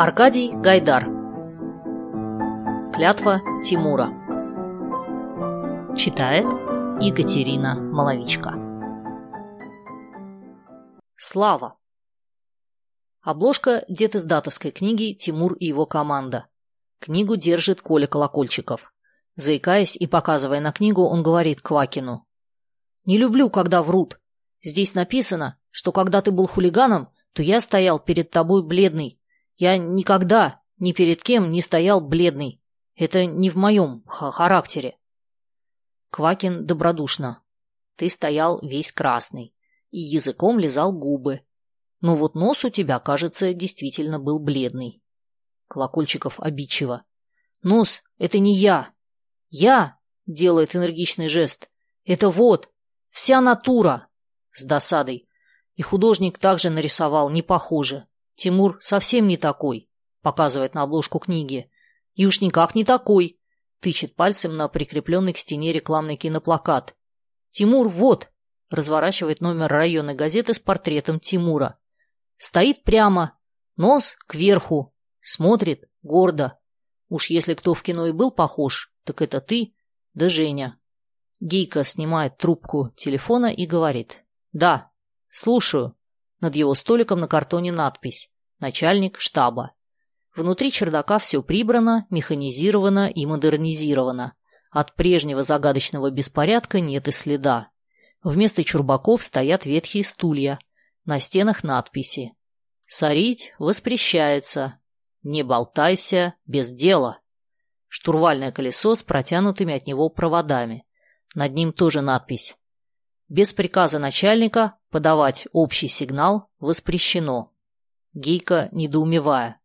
Аркадий Гайдар Клятва Тимура Читает Екатерина Маловичка Слава Обложка детиздатовской книги «Тимур и его команда». Книгу держит Коля Колокольчиков. Заикаясь и показывая на книгу, он говорит Квакину. «Не люблю, когда врут. Здесь написано, что когда ты был хулиганом, то я стоял перед тобой бледный. Я никогда ни перед кем не стоял бледный. Это не в моем характере». Квакин добродушно. «Ты стоял весь красный и языком лизал губы. Но вот нос у тебя, кажется, действительно был бледный. Колокольчиков обидчиво. Нос — это не я. Я, — делает энергичный жест, — это вот, вся натура. С досадой. И художник также нарисовал, не похоже. Тимур совсем не такой, показывает на обложку книги. И уж никак не такой, тычет пальцем на прикрепленный к стене рекламный киноплакат. Тимур вот, разворачивает номер районной газеты с портретом Тимура. Стоит прямо, нос кверху, смотрит гордо. Уж если кто в кино и был похож, так это ты да Женя. Гейка снимает трубку телефона и говорит. «Да, слушаю». Над его столиком на картоне надпись «Начальник штаба». Внутри чердака все прибрано, механизировано и модернизировано. От прежнего загадочного беспорядка нет и следа. Вместо чурбаков стоят ветхие стулья, на стенах надписи. «Сорить воспрещается. Не болтайся без дела». Штурвальное колесо с протянутыми от него проводами. Над ним тоже надпись. Без приказа начальника подавать общий сигнал воспрещено. Гейка, недоумевая.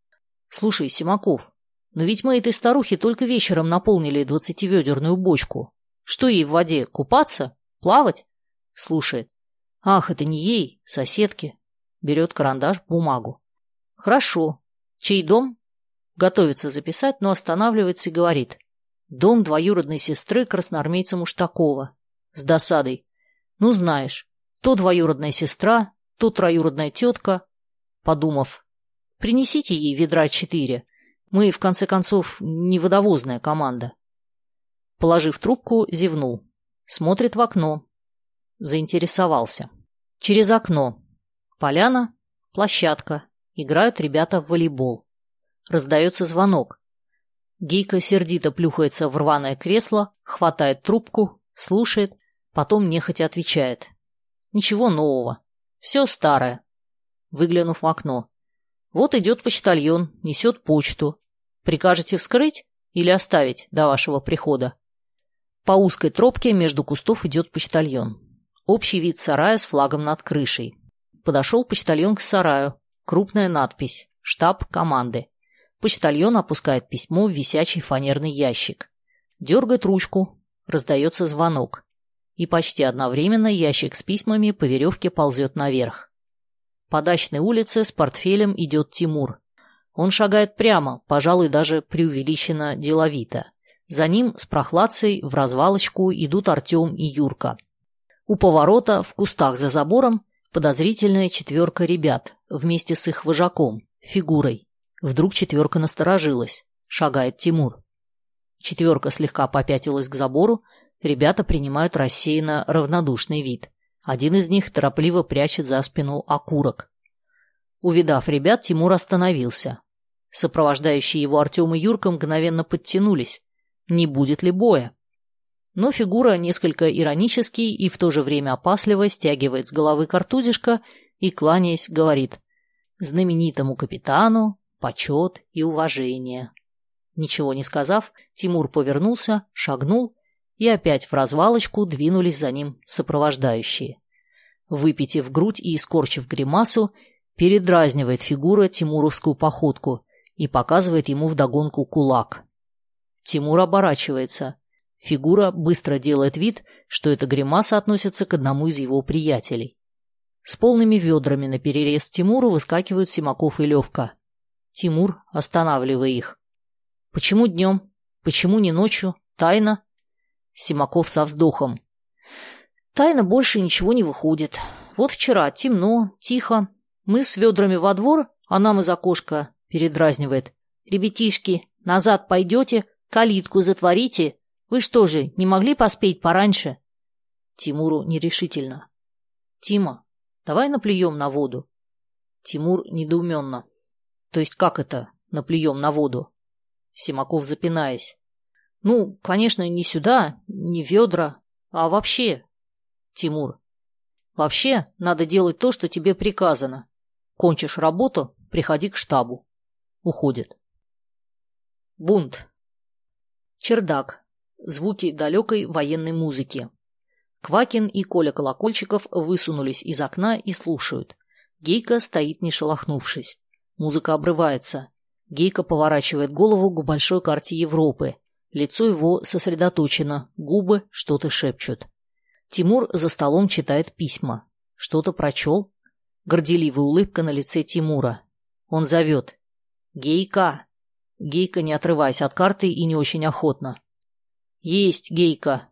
«Слушай, Симаков, но ведь мы этой старухе только вечером наполнили двадцативедерную бочку. Что ей в воде, купаться? Плавать?» Слушает. Ах, это не ей, соседке. Берет карандаш, бумагу. Хорошо. Чей дом? Готовится записать, но останавливается и говорит. Дом двоюродной сестры красноармейца Муштакова. С досадой. Ну, знаешь, то двоюродная сестра, то троюродная тетка. Подумав, принесите ей ведра четыре. Мы, в конце концов, не водовозная команда. Положив трубку, зевнул. Смотрит в окно. Заинтересовался. Через окно. Поляна, площадка. Играют ребята в волейбол. Раздается звонок. Гейка сердито плюхается в рваное кресло, хватает трубку, слушает, потом нехотя отвечает. Ничего нового. Все старое. Выглянув в окно. Вот идет почтальон, несет почту. Прикажете вскрыть или оставить до вашего прихода? По узкой тропке между кустов идет почтальон. Общий вид сарая с флагом над крышей. Подошел почтальон к сараю. Крупная надпись «Штаб команды». Почтальон опускает письмо в висячий фанерный ящик. Дергает ручку. Раздается звонок. И почти одновременно ящик с письмами по веревке ползет наверх. По дачной улице с портфелем идет Тимур. Он шагает прямо, пожалуй, даже преувеличенно деловито. За ним с прохладцей в развалочку идут Артем и Юрка. У поворота, в кустах за забором, подозрительная четверка ребят вместе с их вожаком, фигурой. Вдруг четверка насторожилась. Шагает Тимур. Четверка слегка попятилась к забору, ребята принимают рассеянно равнодушный вид. Один из них торопливо прячет за спину окурок. Увидав ребят, Тимур остановился. Сопровождающие его Артем и Юрка мгновенно подтянулись. Не будет ли боя? но фигура несколько иронически и в то же время опасливо стягивает с головы картузишка и, кланяясь, говорит «Знаменитому капитану почет и уважение». Ничего не сказав, Тимур повернулся, шагнул, и опять в развалочку двинулись за ним сопровождающие. Выпитив грудь и искорчив гримасу, передразнивает фигура тимуровскую походку и показывает ему вдогонку кулак. Тимур оборачивается. Фигура быстро делает вид, что эта гримаса относится к одному из его приятелей. С полными ведрами на перерез Тимуру выскакивают Симаков и Левка. Тимур, останавливая их. «Почему днем? Почему не ночью? Тайна?» Симаков со вздохом. «Тайна больше ничего не выходит. Вот вчера темно, тихо. Мы с ведрами во двор, а нам из окошка Передразнивает. «Ребятишки, назад пойдете? Калитку затворите? Вы что же, не могли поспеть пораньше?» Тимуру нерешительно. «Тима, давай наплюем на воду». Тимур недоуменно. «То есть как это, наплюем на воду?» Симаков запинаясь. «Ну, конечно, не сюда, не ведра, а вообще». Тимур. «Вообще, надо делать то, что тебе приказано. Кончишь работу, приходи к штабу». Уходит. Бунт. Чердак. Звуки далекой военной музыки. Квакин и Коля Колокольчиков высунулись из окна и слушают. Гейка стоит не шелохнувшись. Музыка обрывается. Гейка поворачивает голову к большой карте Европы. Лицо его сосредоточено, губы что-то шепчут. Тимур за столом читает письма. Что-то прочел? Горделивая улыбка на лице Тимура. Он зовет. «Гейка!» Гейка, не отрываясь от карты и не очень охотно. «Есть, Гейка!»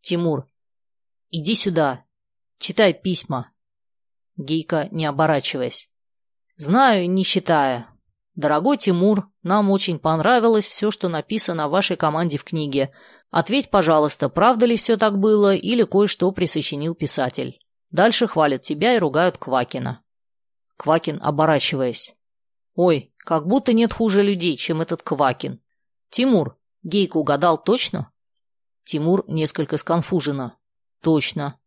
«Тимур, иди сюда. Читай письма». Гейка, не оборачиваясь. «Знаю, не читая. Дорогой Тимур, нам очень понравилось все, что написано о вашей команде в книге. Ответь, пожалуйста, правда ли все так было или кое-что присочинил писатель. Дальше хвалят тебя и ругают Квакина». Квакин, оборачиваясь. «Ой, как будто нет хуже людей, чем этот Квакин. Тимур, Гейка угадал точно?» Тимур несколько сконфуженно. «Точно».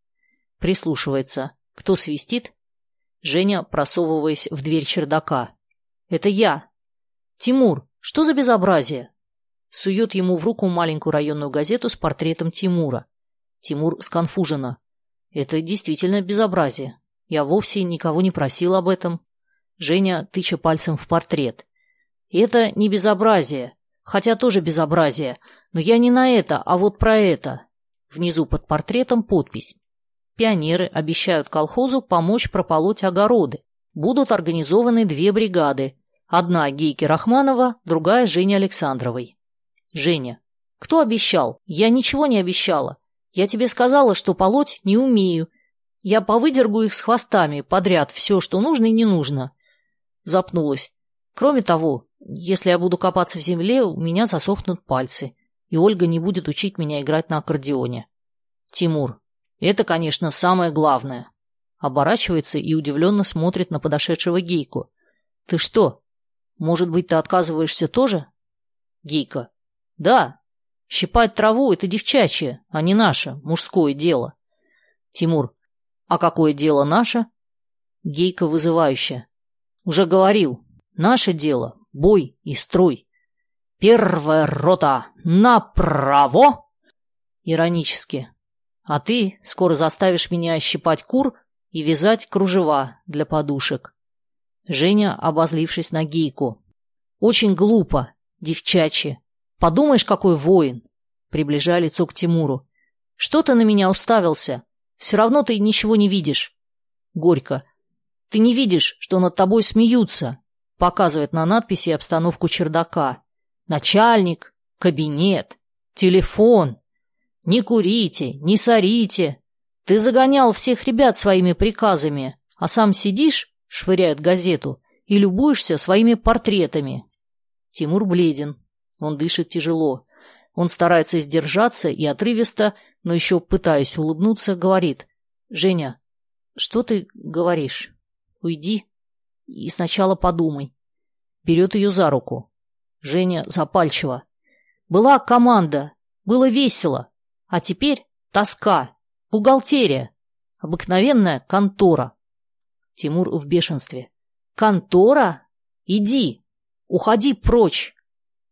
Прислушивается. Кто свистит? Женя, просовываясь в дверь чердака. «Это я». «Тимур, что за безобразие?» Сует ему в руку маленькую районную газету с портретом Тимура. Тимур сконфуженно. «Это действительно безобразие. Я вовсе никого не просил об этом». Женя, тыча пальцем в портрет. «Это не безобразие, хотя тоже безобразие, но я не на это, а вот про это». Внизу под портретом подпись. Пионеры обещают колхозу помочь прополоть огороды. Будут организованы две бригады. Одна Гейки Рахманова, другая Женя Александровой. Женя. Кто обещал? Я ничего не обещала. Я тебе сказала, что полоть не умею. Я повыдергу их с хвостами подряд все, что нужно и не нужно. Запнулась. Кроме того, если я буду копаться в земле, у меня засохнут пальцы, и Ольга не будет учить меня играть на аккордеоне. Тимур. Это, конечно, самое главное. Оборачивается и удивленно смотрит на подошедшего Гейку. Ты что? Может быть, ты отказываешься тоже? Гейка. Да. Щипать траву — это девчачье, а не наше, мужское дело. Тимур. А какое дело наше? Гейка вызывающая. Уже говорил, наше дело — бой и строй. Первая рота направо! Иронически. А ты скоро заставишь меня щипать кур и вязать кружева для подушек. Женя, обозлившись на гейку. Очень глупо, девчачье. Подумаешь, какой воин. Приближая лицо к Тимуру. Что ты на меня уставился? Все равно ты ничего не видишь. Горько. Ты не видишь, что над тобой смеются? Показывает на надписи обстановку чердака. Начальник, кабинет, телефон. Не курите, не сорите. Ты загонял всех ребят своими приказами, а сам сидишь, швыряет газету, и любуешься своими портретами. Тимур бледен. Он дышит тяжело. Он старается сдержаться и отрывисто, но еще пытаясь улыбнуться, говорит. «Женя, что ты говоришь?» Уйди и сначала подумай. Берет ее за руку. Женя запальчиво. Была команда, было весело, а теперь тоска, бухгалтерия, обыкновенная контора. Тимур в бешенстве. Контора? Иди, уходи прочь.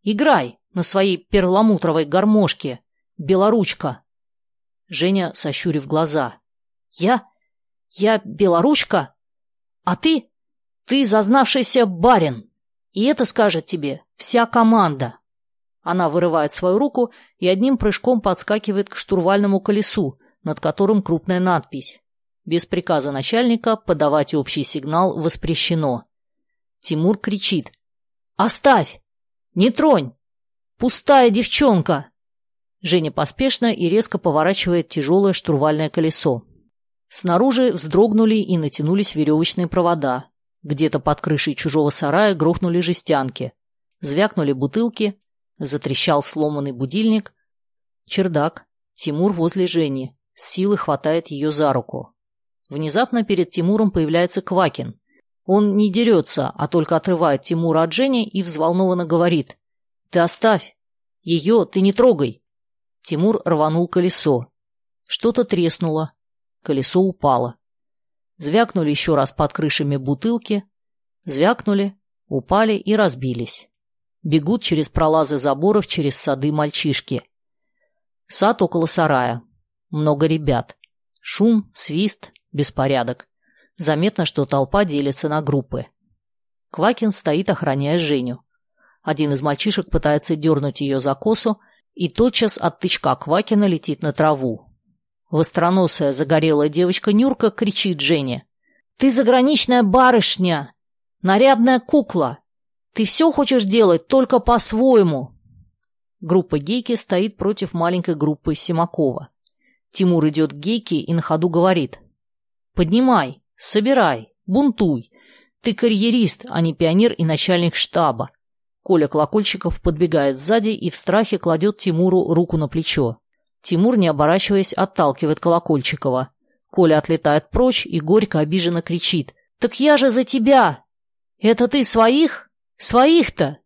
Играй на своей перламутровой гармошке, белоручка. Женя, сощурив глаза. Я? Я белоручка? А ты? Ты зазнавшийся барин. И это скажет тебе вся команда. Она вырывает свою руку и одним прыжком подскакивает к штурвальному колесу, над которым крупная надпись. Без приказа начальника подавать общий сигнал воспрещено. Тимур кричит. «Оставь! Не тронь! Пустая девчонка!» Женя поспешно и резко поворачивает тяжелое штурвальное колесо. Снаружи вздрогнули и натянулись веревочные провода. Где-то под крышей чужого сарая грохнули жестянки. Звякнули бутылки, затрещал сломанный будильник. Чердак. Тимур возле Жени. С силы хватает ее за руку. Внезапно перед Тимуром появляется Квакин. Он не дерется, а только отрывает Тимура от Жени и взволнованно говорит. «Ты оставь! Ее ты не трогай!» Тимур рванул колесо. Что-то треснуло. Колесо упало. Звякнули еще раз под крышами бутылки. Звякнули, упали и разбились. Бегут через пролазы заборов, через сады мальчишки. Сад около сарая. Много ребят. Шум, свист, беспорядок. Заметно, что толпа делится на группы. Квакин стоит, охраняя Женю. Один из мальчишек пытается дернуть ее за косу, и тотчас от тычка Квакина летит на траву. Востроносая загорелая девочка Нюрка кричит Жене. «Ты заграничная барышня! Нарядная кукла! Ты все хочешь делать только по-своему!» Группа Гейки стоит против маленькой группы Симакова. Тимур идет к Гейке и на ходу говорит. «Поднимай, собирай, бунтуй. Ты карьерист, а не пионер и начальник штаба. Коля Колокольчиков подбегает сзади и в страхе кладет Тимуру руку на плечо. Тимур, не оборачиваясь, отталкивает Колокольчикова. Коля отлетает прочь и горько обиженно кричит. «Так я же за тебя! Это ты своих? Своих-то!»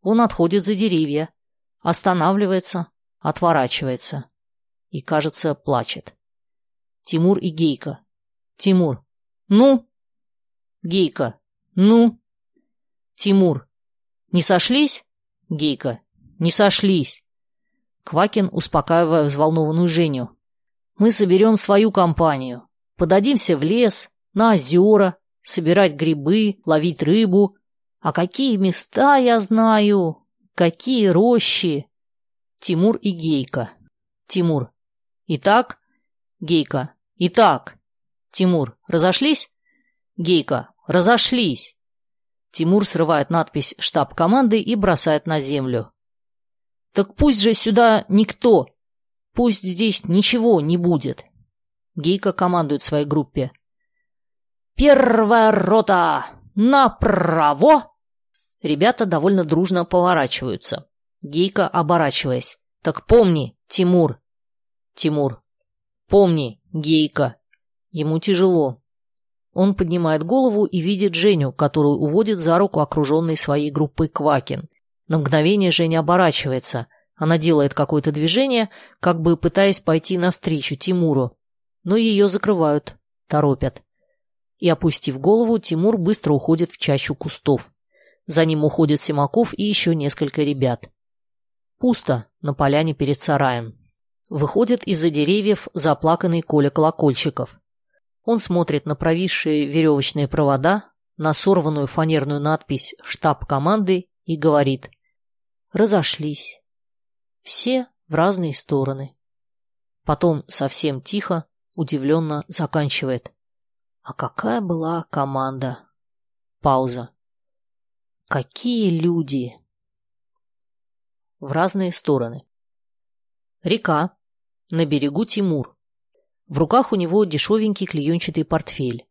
Он отходит за деревья, останавливается, отворачивается и, кажется, плачет. Тимур и Гейка. Тимур. «Ну?» Гейка. «Ну?» Тимур. Не сошлись? Гейка. Не сошлись. Квакин, успокаивая взволнованную Женю. Мы соберем свою компанию. Подадимся в лес, на озера, собирать грибы, ловить рыбу. А какие места я знаю? Какие рощи? Тимур и Гейка. Тимур. Итак? Гейка. Итак. Тимур. Разошлись? Гейка. Разошлись. Тимур срывает надпись «Штаб команды» и бросает на землю. «Так пусть же сюда никто! Пусть здесь ничего не будет!» Гейка командует своей группе. «Первая рота! Направо!» Ребята довольно дружно поворачиваются. Гейка, оборачиваясь. «Так помни, Тимур!» Тимур. «Помни, Гейка!» Ему тяжело. Он поднимает голову и видит Женю, которую уводит за руку окруженный своей группой Квакин. На мгновение Женя оборачивается. Она делает какое-то движение, как бы пытаясь пойти навстречу Тимуру. Но ее закрывают, торопят. И, опустив голову, Тимур быстро уходит в чащу кустов. За ним уходит Симаков и еще несколько ребят. Пусто на поляне перед сараем. Выходит из-за деревьев заплаканный Коля Колокольчиков. Он смотрит на провисшие веревочные провода, на сорванную фанерную надпись «Штаб команды» и говорит «Разошлись. Все в разные стороны». Потом совсем тихо, удивленно заканчивает. «А какая была команда?» Пауза. «Какие люди!» В разные стороны. Река. На берегу Тимур. В руках у него дешевенький клеенчатый портфель.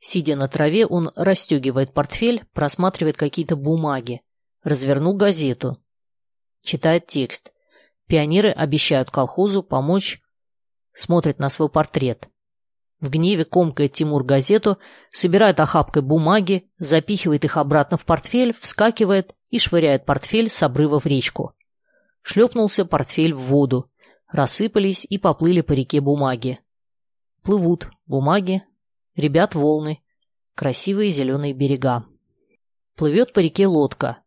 Сидя на траве, он расстегивает портфель, просматривает какие-то бумаги. Развернул газету. Читает текст. Пионеры обещают колхозу помочь. Смотрит на свой портрет. В гневе комкает Тимур газету, собирает охапкой бумаги, запихивает их обратно в портфель, вскакивает и швыряет портфель с обрыва в речку. Шлепнулся портфель в воду. Рассыпались и поплыли по реке бумаги. Плывут бумаги, ребят волны, красивые зеленые берега. Плывет по реке лодка.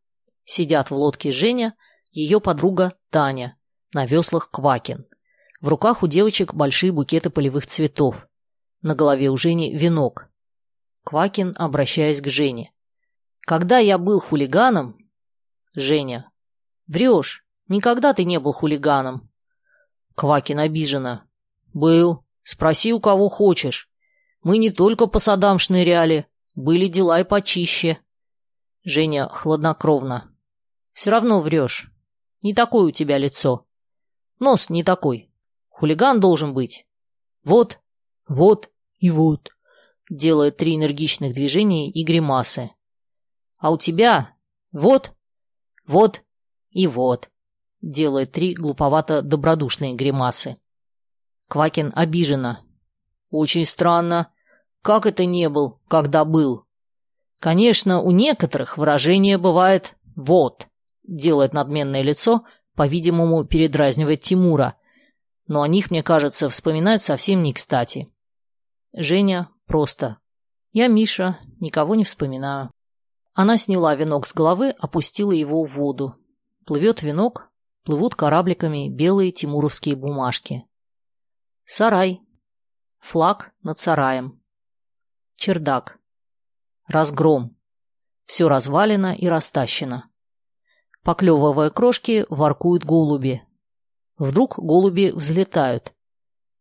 Сидят в лодке Женя, ее подруга Таня, на веслах Квакин. В руках у девочек большие букеты полевых цветов. На голове у Жени венок. Квакин, обращаясь к Жене. «Когда я был хулиганом...» Женя. «Врешь. Никогда ты не был хулиганом». Квакин обиженно. «Был. Спроси у кого хочешь. Мы не только по садам шныряли, были дела и почище. Женя хладнокровно. Все равно врешь. Не такое у тебя лицо. Нос не такой. Хулиган должен быть. Вот, вот и вот. Делает три энергичных движения и гримасы. А у тебя вот, вот и вот. Делает три глуповато-добродушные гримасы. Квакин обиженно. Очень странно. Как это не был, когда был? Конечно, у некоторых выражение бывает «вот», делает надменное лицо, по-видимому, передразнивает Тимура, но о них, мне кажется, вспоминать совсем не кстати. Женя просто. Я Миша, никого не вспоминаю. Она сняла венок с головы, опустила его в воду. Плывет венок, плывут корабликами белые тимуровские бумажки. Сарай. Флаг над сараем. Чердак. Разгром. Все развалено и растащено. Поклевывая крошки, воркуют голуби. Вдруг голуби взлетают.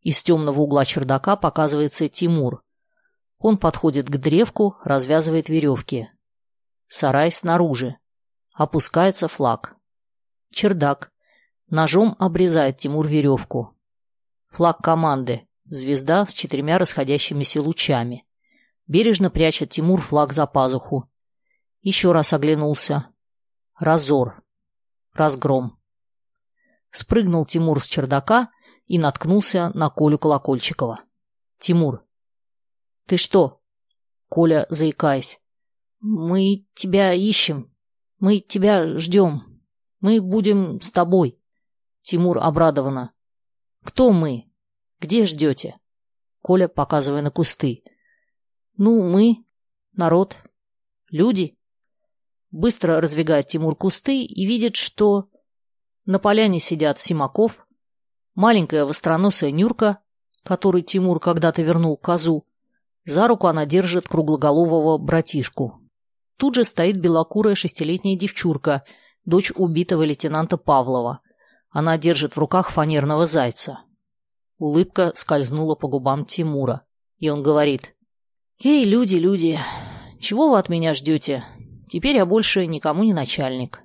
Из темного угла чердака показывается Тимур. Он подходит к древку, развязывает веревки. Сарай снаружи. Опускается флаг. Чердак. Ножом обрезает Тимур веревку. Флаг команды. Звезда с четырьмя расходящимися лучами. Бережно прячет Тимур флаг за пазуху. Еще раз оглянулся. Разор. Разгром. Спрыгнул Тимур с чердака и наткнулся на Колю Колокольчикова. «Тимур». «Ты что?» Коля, заикаясь. «Мы тебя ищем. Мы тебя ждем. Мы будем с тобой». Тимур обрадованно. «Кто мы? Где ждете?» Коля, показывая на кусты. «Ну, мы. Народ. Люди». Быстро раздвигает Тимур кусты и видит, что... На поляне сидят Симаков, маленькая востроносая Нюрка, которой Тимур когда-то вернул козу. За руку она держит круглоголового братишку. Тут же стоит белокурая шестилетняя девчурка, дочь убитого лейтенанта Павлова. Она держит в руках фанерного зайца. Улыбка скользнула по губам Тимура, и он говорит. «Эй, люди, люди, чего вы от меня ждете? Теперь я больше никому не начальник.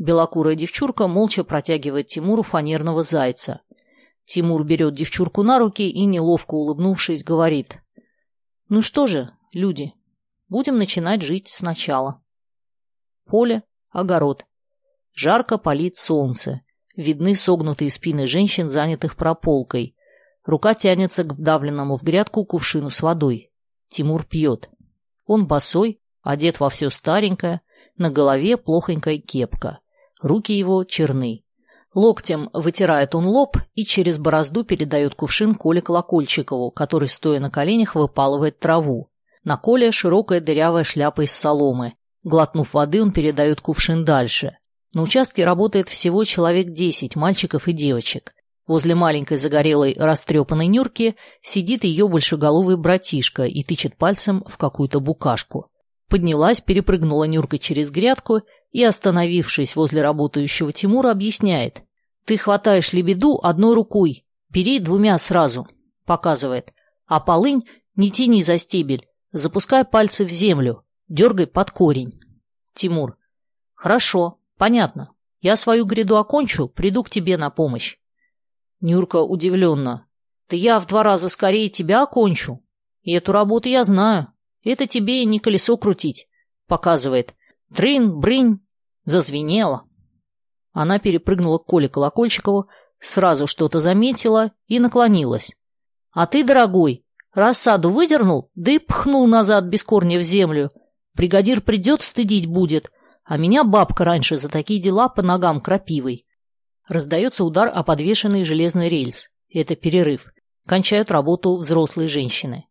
Белокурая девчурка молча протягивает Тимуру фанерного зайца. Тимур берет девчурку на руки и, неловко улыбнувшись, говорит. «Ну что же, люди, будем начинать жить сначала». Поле, огород. Жарко палит солнце. Видны согнутые спины женщин, занятых прополкой. Рука тянется к вдавленному в грядку кувшину с водой. Тимур пьет. Он босой, одет во все старенькое, на голове плохонькая кепка. Руки его черны. Локтем вытирает он лоб и через борозду передает кувшин Коле Колокольчикову, который, стоя на коленях, выпалывает траву. На Коле широкая дырявая шляпа из соломы. Глотнув воды, он передает кувшин дальше. На участке работает всего человек десять, мальчиков и девочек. Возле маленькой загорелой растрепанной Нюрки сидит ее большеголовый братишка и тычет пальцем в какую-то букашку. Поднялась, перепрыгнула Нюрка через грядку и, остановившись возле работающего Тимура, объясняет. «Ты хватаешь лебеду одной рукой, бери двумя сразу», — показывает. «А полынь не тяни за стебель, запускай пальцы в землю, дергай под корень». Тимур. «Хорошо, понятно. Я свою гряду окончу, приду к тебе на помощь». Нюрка удивленно. «Да я в два раза скорее тебя окончу. И эту работу я знаю. Это тебе не колесо крутить. Показывает. Трин, брынь. Зазвенело. Она перепрыгнула к Коле Колокольчикову, сразу что-то заметила и наклонилась. А ты, дорогой, рассаду выдернул, да и пхнул назад без корня в землю. Бригадир придет, стыдить будет. А меня бабка раньше за такие дела по ногам крапивой. Раздается удар о подвешенный железный рельс. Это перерыв. Кончают работу взрослые женщины.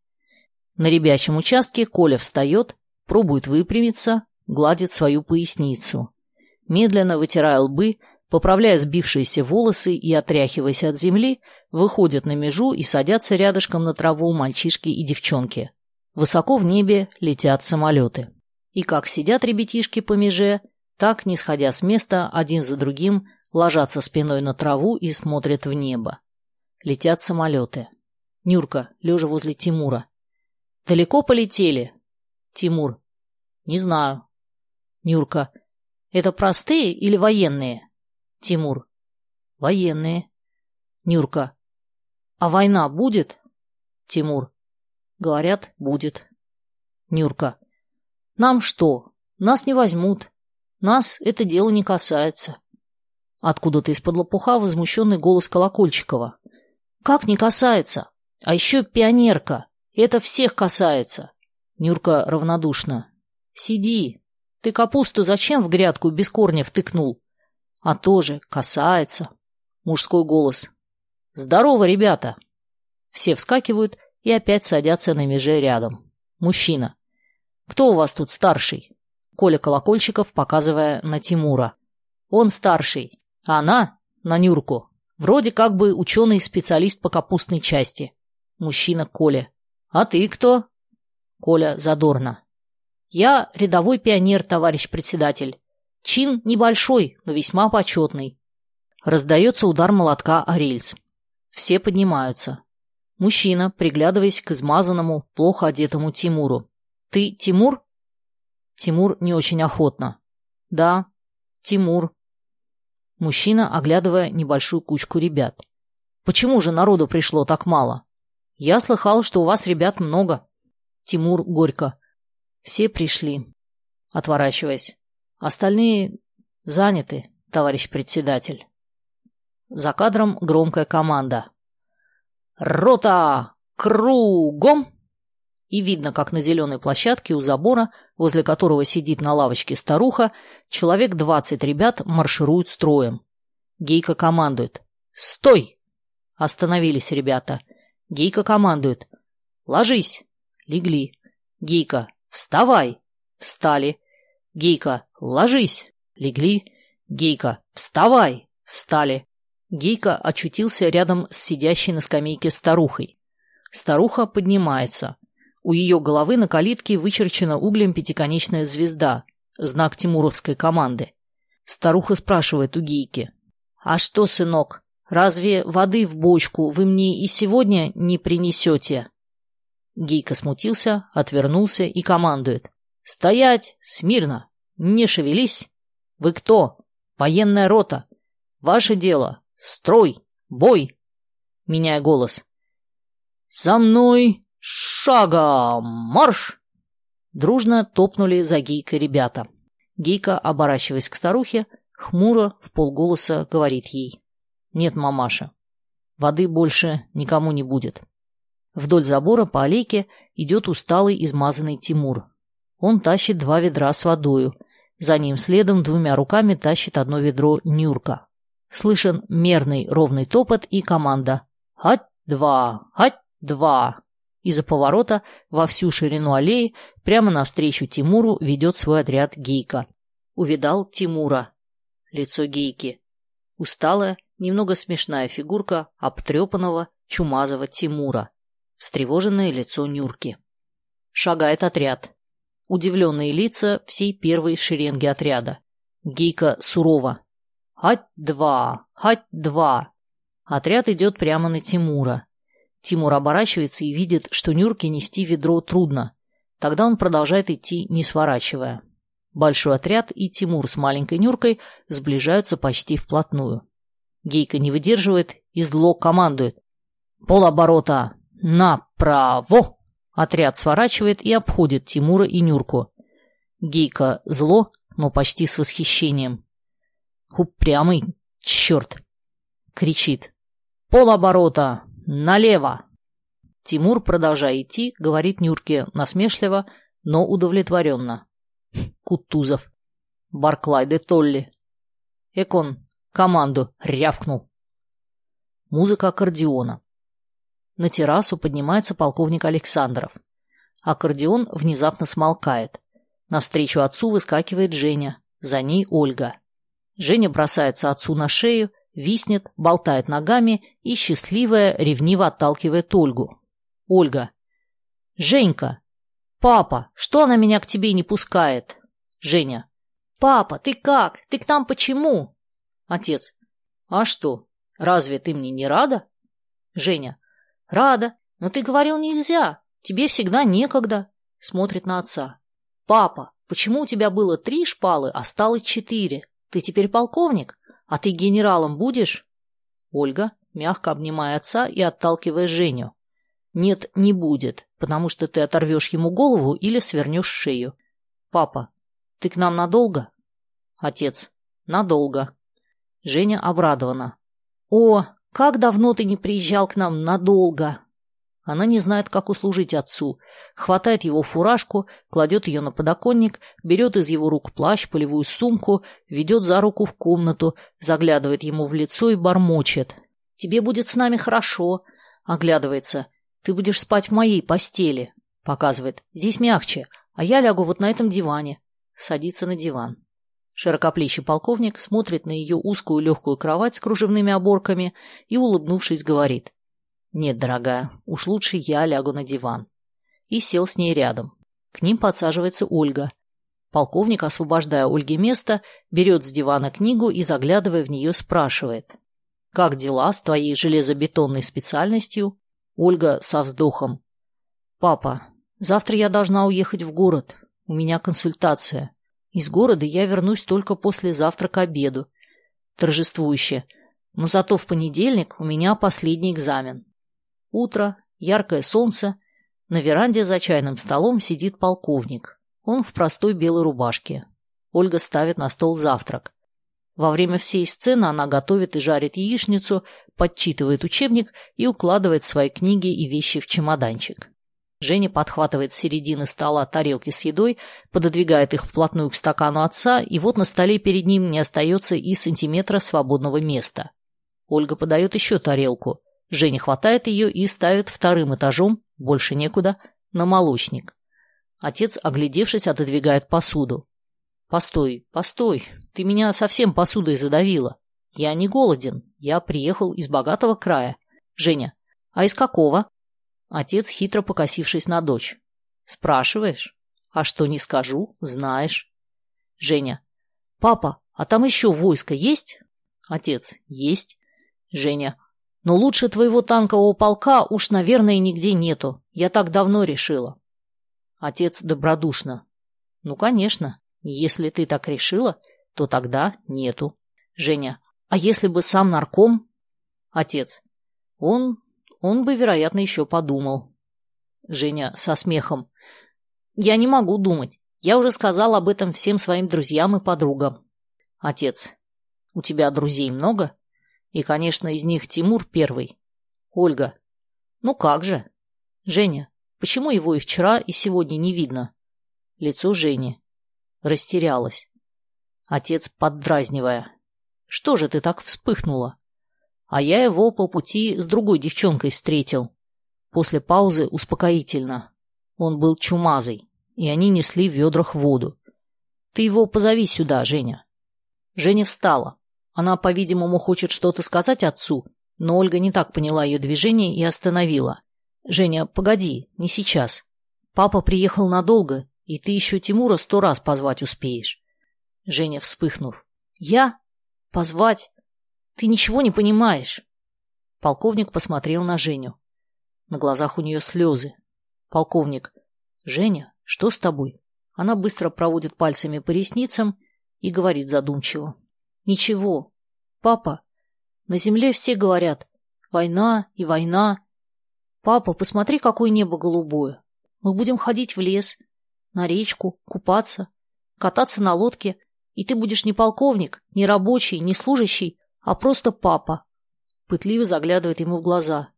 На ребячем участке Коля встает, пробует выпрямиться, гладит свою поясницу. Медленно вытирая лбы, поправляя сбившиеся волосы и отряхиваясь от земли, выходят на межу и садятся рядышком на траву мальчишки и девчонки. Высоко в небе летят самолеты. И как сидят ребятишки по меже, так, не сходя с места, один за другим, ложатся спиной на траву и смотрят в небо. Летят самолеты. Нюрка, лежа возле Тимура, Далеко полетели? Тимур. Не знаю. Нюрка. Это простые или военные? Тимур. Военные. Нюрка. А война будет? Тимур. Говорят, будет. Нюрка. Нам что? Нас не возьмут. Нас это дело не касается. Откуда-то из-под лопуха возмущенный голос Колокольчикова. Как не касается? А еще пионерка. Это всех касается. Нюрка равнодушно. Сиди. Ты капусту зачем в грядку без корня втыкнул? А тоже касается. Мужской голос. Здорово, ребята. Все вскакивают и опять садятся на меже рядом. Мужчина. Кто у вас тут старший? Коля Колокольчиков, показывая на Тимура. Он старший, а она на Нюрку. Вроде как бы ученый-специалист по капустной части. Мужчина Коля. А ты кто? Коля задорно. Я рядовой пионер, товарищ председатель. Чин небольшой, но весьма почетный. Раздается удар молотка о рельс. Все поднимаются. Мужчина, приглядываясь к измазанному, плохо одетому Тимуру. «Ты Тимур?» Тимур не очень охотно. «Да, Тимур». Мужчина, оглядывая небольшую кучку ребят. «Почему же народу пришло так мало?» «Я слыхал, что у вас ребят много». Тимур горько. «Все пришли». Отворачиваясь. «Остальные заняты, товарищ председатель». За кадром громкая команда. «Рота! Кругом!» И видно, как на зеленой площадке у забора, возле которого сидит на лавочке старуха, человек двадцать ребят маршируют строем. Гейка командует. «Стой!» Остановились ребята. Гейка командует. «Ложись!» Легли. Гейка. «Вставай!» Встали. Гейка. «Ложись!» Легли. Гейка. «Вставай!» Встали. Гейка очутился рядом с сидящей на скамейке старухой. Старуха поднимается. У ее головы на калитке вычерчена углем пятиконечная звезда, знак тимуровской команды. Старуха спрашивает у Гейки. «А что, сынок, разве воды в бочку вы мне и сегодня не принесете?» Гейка смутился, отвернулся и командует. «Стоять! Смирно! Не шевелись! Вы кто? Военная рота! Ваше дело Строй! Бой!» Меняя голос. «За мной! Шагом! Марш!» Дружно топнули за Гейкой ребята. Гейка, оборачиваясь к старухе, хмуро в полголоса говорит ей. «Нет, мамаша, воды больше никому не будет». Вдоль забора по аллейке идет усталый измазанный Тимур. Он тащит два ведра с водою. За ним следом двумя руками тащит одно ведро Нюрка. Слышен мерный ровный топот и команда «Хать-два! Хать-два!» Из-за поворота во всю ширину аллеи прямо навстречу Тимуру ведет свой отряд Гейка. Увидал Тимура. Лицо Гейки. Усталая, немного смешная фигурка обтрепанного, чумазого Тимура. Встревоженное лицо Нюрки. Шагает отряд. Удивленные лица всей первой шеренги отряда. Гейка сурово, «Хать-два! Хать-два!» Отряд идет прямо на Тимура. Тимур оборачивается и видит, что Нюрке нести ведро трудно. Тогда он продолжает идти, не сворачивая. Большой отряд и Тимур с маленькой Нюркой сближаются почти вплотную. Гейка не выдерживает и зло командует. «Полоборота! Направо!» Отряд сворачивает и обходит Тимура и Нюрку. Гейка зло, но почти с восхищением. Упрямый черт! Кричит. Полоборота! Налево! Тимур, продолжая идти, говорит Нюрке насмешливо, но удовлетворенно. Кутузов. Барклай де Толли. Экон команду рявкнул. Музыка аккордеона. На террасу поднимается полковник Александров. Аккордеон внезапно смолкает. Навстречу отцу выскакивает Женя. За ней Ольга. Женя бросается отцу на шею, виснет, болтает ногами и, счастливая, ревниво отталкивает Ольгу. Ольга. «Женька! Папа, что она меня к тебе не пускает?» Женя. «Папа, ты как? Ты к нам почему?» Отец. «А что, разве ты мне не рада?» Женя. «Рада, но ты говорил нельзя. Тебе всегда некогда». Смотрит на отца. «Папа, почему у тебя было три шпалы, а стало четыре?» Ты теперь полковник, а ты генералом будешь? Ольга, мягко обнимая отца и отталкивая Женю. Нет, не будет, потому что ты оторвешь ему голову или свернешь шею. Папа, ты к нам надолго? Отец, надолго. Женя обрадована. О, как давно ты не приезжал к нам надолго. Она не знает, как услужить отцу. Хватает его фуражку, кладет ее на подоконник, берет из его рук плащ, полевую сумку, ведет за руку в комнату, заглядывает ему в лицо и бормочет. «Тебе будет с нами хорошо», — оглядывается. Ты будешь спать в моей постели. Показывает. Здесь мягче, а я лягу вот на этом диване. Садится на диван. Широкоплечий полковник смотрит на ее узкую легкую кровать с кружевными оборками и, улыбнувшись, говорит. «Нет, дорогая, уж лучше я лягу на диван». И сел с ней рядом. К ним подсаживается Ольга. Полковник, освобождая Ольге место, берет с дивана книгу и, заглядывая в нее, спрашивает. «Как дела с твоей железобетонной специальностью?» Ольга со вздохом. «Папа, завтра я должна уехать в город. У меня консультация. Из города я вернусь только после завтрака к обеду. Торжествующе. Но зато в понедельник у меня последний экзамен. Утро, яркое солнце. На веранде за чайным столом сидит полковник. Он в простой белой рубашке. Ольга ставит на стол завтрак. Во время всей сцены она готовит и жарит яичницу, подчитывает учебник и укладывает свои книги и вещи в чемоданчик. Женя подхватывает с середины стола тарелки с едой, пододвигает их вплотную к стакану отца, и вот на столе перед ним не остается и сантиметра свободного места. Ольга подает еще тарелку. Женя хватает ее и ставит вторым этажом, больше некуда, на молочник. Отец, оглядевшись, отодвигает посуду. «Постой, постой, ты меня совсем посудой задавила. Я не голоден, я приехал из богатого края. Женя, а из какого?» Отец, хитро покосившись на дочь. «Спрашиваешь? А что не скажу, знаешь». Женя, «Папа, а там еще войско есть?» Отец, «Есть». Женя, «Но лучше твоего танкового полка уж, наверное, нигде нету. Я так давно решила». Отец добродушно. «Ну, конечно. Если ты так решила, то тогда нету. Женя, а если бы сам нарком? Отец, он, он бы, вероятно, еще подумал. Женя со смехом. Я не могу думать. Я уже сказал об этом всем своим друзьям и подругам. Отец, у тебя друзей много? И, конечно, из них Тимур первый. Ольга, ну как же? Женя, почему его и вчера, и сегодня не видно? Лицо Жени. Растерялась. Отец, поддразнивая. «Что же ты так вспыхнула?» А я его по пути с другой девчонкой встретил. После паузы успокоительно. Он был чумазый, и они несли в ведрах воду. Ты его позови сюда, Женя. Женя встала. Она, по-видимому, хочет что-то сказать отцу, но Ольга не так поняла ее движение и остановила. «Женя, погоди, не сейчас. Папа приехал надолго и ты еще Тимура сто раз позвать успеешь. Женя, вспыхнув. Я? Позвать? Ты ничего не понимаешь. Полковник посмотрел на Женю. На глазах у нее слезы. Полковник. Женя, что с тобой? Она быстро проводит пальцами по ресницам и говорит задумчиво. Ничего. Папа, на земле все говорят. Война и война. Папа, посмотри, какое небо голубое. Мы будем ходить в лес, на речку, купаться, кататься на лодке, и ты будешь не полковник, не рабочий, не служащий, а просто папа. Пытливо заглядывает ему в глаза.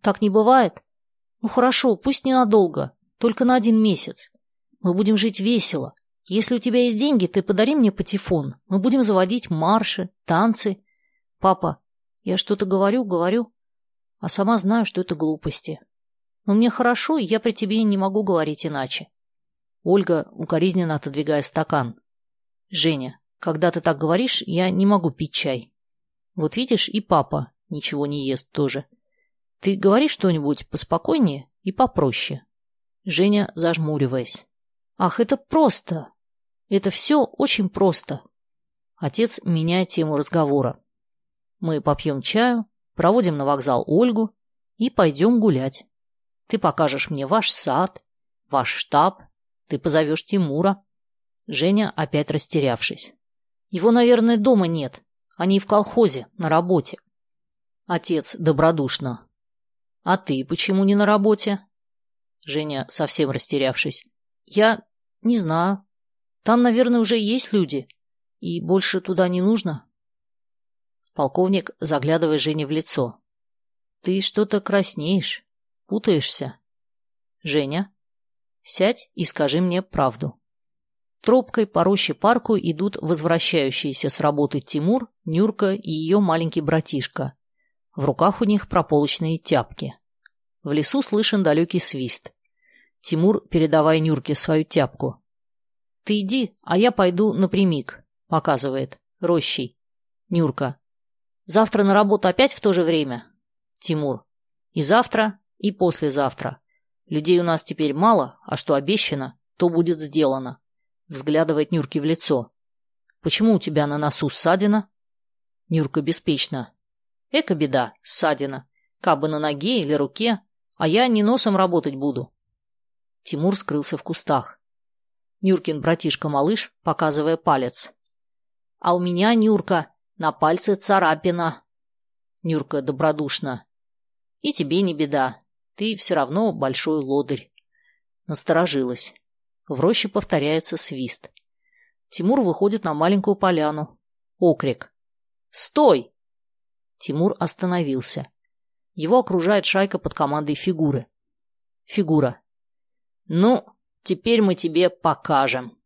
Так не бывает? Ну хорошо, пусть ненадолго, только на один месяц. Мы будем жить весело. Если у тебя есть деньги, ты подари мне патефон. Мы будем заводить марши, танцы. Папа, я что-то говорю, говорю, а сама знаю, что это глупости. Но мне хорошо, и я при тебе не могу говорить иначе. Ольга, укоризненно отодвигая стакан. «Женя, когда ты так говоришь, я не могу пить чай. Вот видишь, и папа ничего не ест тоже. Ты говори что-нибудь поспокойнее и попроще». Женя, зажмуриваясь. «Ах, это просто! Это все очень просто!» Отец меняет тему разговора. «Мы попьем чаю, проводим на вокзал Ольгу и пойдем гулять. Ты покажешь мне ваш сад, ваш штаб, ты позовешь Тимура. Женя опять растерявшись. Его, наверное, дома нет. Они в колхозе, на работе. Отец добродушно. А ты почему не на работе? Женя, совсем растерявшись. Я не знаю. Там, наверное, уже есть люди. И больше туда не нужно. Полковник, заглядывая Жене в лицо. Ты что-то краснеешь, путаешься. Женя, сядь и скажи мне правду. Тропкой по роще парку идут возвращающиеся с работы Тимур, Нюрка и ее маленький братишка. В руках у них прополочные тяпки. В лесу слышен далекий свист. Тимур, передавая Нюрке свою тяпку. «Ты иди, а я пойду напрямик», — показывает. Рощей. Нюрка. «Завтра на работу опять в то же время?» Тимур. «И завтра, и послезавтра. Людей у нас теперь мало, а что обещано, то будет сделано». Взглядывает Нюрке в лицо. «Почему у тебя на носу ссадина?» Нюрка беспечно. «Эка беда, ссадина. Кабы на ноге или руке, а я не носом работать буду. Тимур скрылся в кустах. Нюркин братишка-малыш, показывая палец. «А у меня, Нюрка, на пальце царапина». Нюрка добродушно. «И тебе не беда. Ты все равно большой лодырь». Насторожилась. В роще повторяется свист. Тимур выходит на маленькую поляну. Окрик. «Стой!» Тимур остановился. Его окружает шайка под командой фигуры. Фигура. «Ну, теперь мы тебе покажем».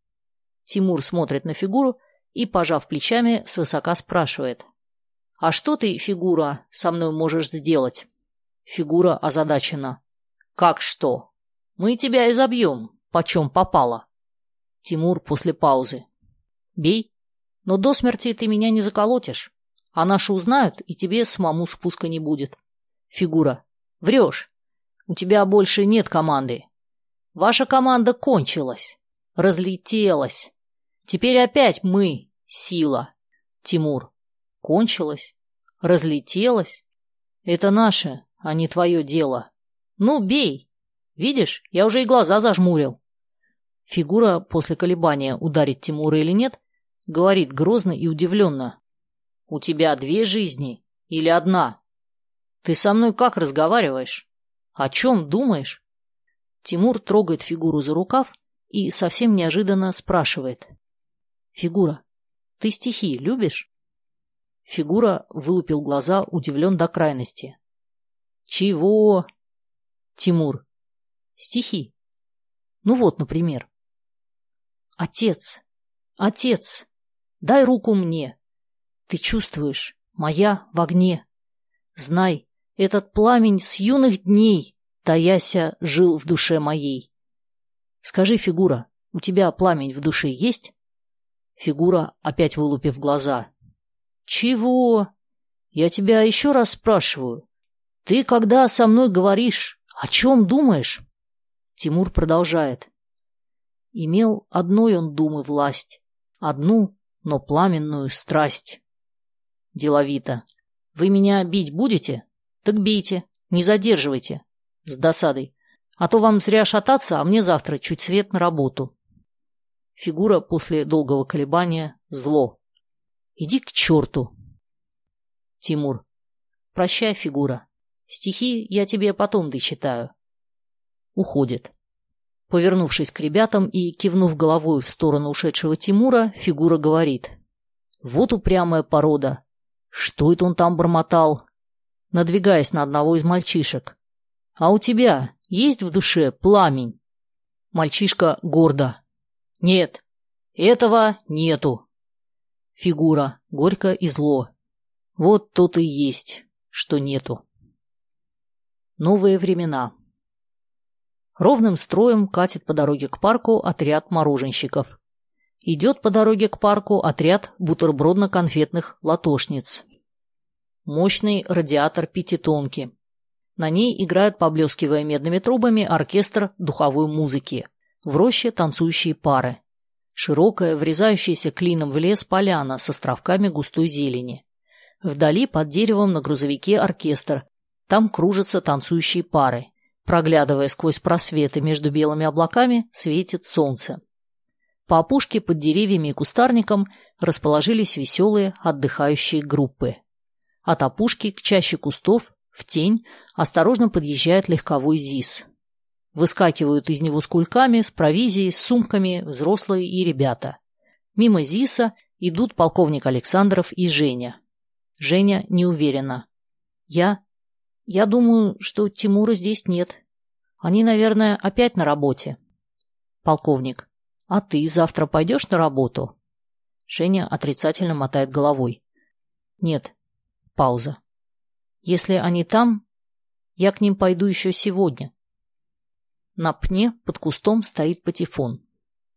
Тимур смотрит на фигуру и, пожав плечами, свысока спрашивает. «А что ты, фигура, со мной можешь сделать?» Фигура озадачена. «Как что? Мы тебя изобьем, почем попало». Тимур после паузы. «Бей, но до смерти ты меня не заколотишь, а наши узнают, и тебе самому спуска не будет». Фигура. Врешь. У тебя больше нет команды. Ваша команда кончилась. Разлетелась. Теперь опять мы. Сила. Тимур. Кончилась. Разлетелась. Это наше, а не твое дело. Ну, бей. Видишь, я уже и глаза зажмурил. Фигура после колебания, ударить Тимура или нет, говорит грозно и удивленно. У тебя две жизни или одна? Ты со мной как разговариваешь? О чем думаешь? Тимур трогает фигуру за рукав и совсем неожиданно спрашивает. Фигура, ты стихи любишь? Фигура вылупил глаза, удивлен до крайности. Чего? Тимур. Стихи. Ну вот, например. Отец, отец, дай руку мне. Ты чувствуешь, моя в огне. Знай, этот пламень с юных дней, таяся, жил в душе моей. Скажи, фигура, у тебя пламень в душе есть? Фигура, опять вылупив глаза. Чего? Я тебя еще раз спрашиваю. Ты, когда со мной говоришь, о чем думаешь? Тимур продолжает. Имел одной он думы власть, одну, но пламенную страсть. Деловито. Вы меня бить будете? Так бейте, не задерживайте. С досадой. А то вам зря шататься, а мне завтра чуть свет на работу. Фигура после долгого колебания зло. Иди к черту. Тимур. Прощай, фигура. Стихи я тебе потом дочитаю. Уходит. Повернувшись к ребятам и кивнув головой в сторону ушедшего Тимура, фигура говорит. Вот упрямая порода. Что это он там бормотал? надвигаясь на одного из мальчишек. «А у тебя есть в душе пламень?» Мальчишка гордо. «Нет, этого нету». Фигура горько и зло. Вот тут и есть, что нету. Новые времена. Ровным строем катит по дороге к парку отряд мороженщиков. Идет по дороге к парку отряд бутербродно-конфетных латошниц. Мощный радиатор пятитонки. На ней играет, поблескивая медными трубами, оркестр духовой музыки. В роще танцующие пары. Широкая, врезающаяся клином в лес поляна с островками густой зелени. Вдали под деревом на грузовике оркестр. Там кружатся танцующие пары. Проглядывая сквозь просветы между белыми облаками, светит солнце. По опушке под деревьями и кустарником расположились веселые отдыхающие группы. От опушки к чаще кустов В тень осторожно подъезжает легковой ЗИС. Выскакивают из него с кульками, с провизией, с сумками взрослые и ребята. Мимо ЗИСа идут полковник Александров и Женя. Женя не уверена. Я... Я думаю, что Тимура здесь нет. Они, наверное, опять на работе. Полковник. А ты завтра пойдешь на работу? Женя отрицательно мотает головой. Нет. Пауза. Если они там, я к ним пойду еще сегодня. На пне под кустом стоит патефон.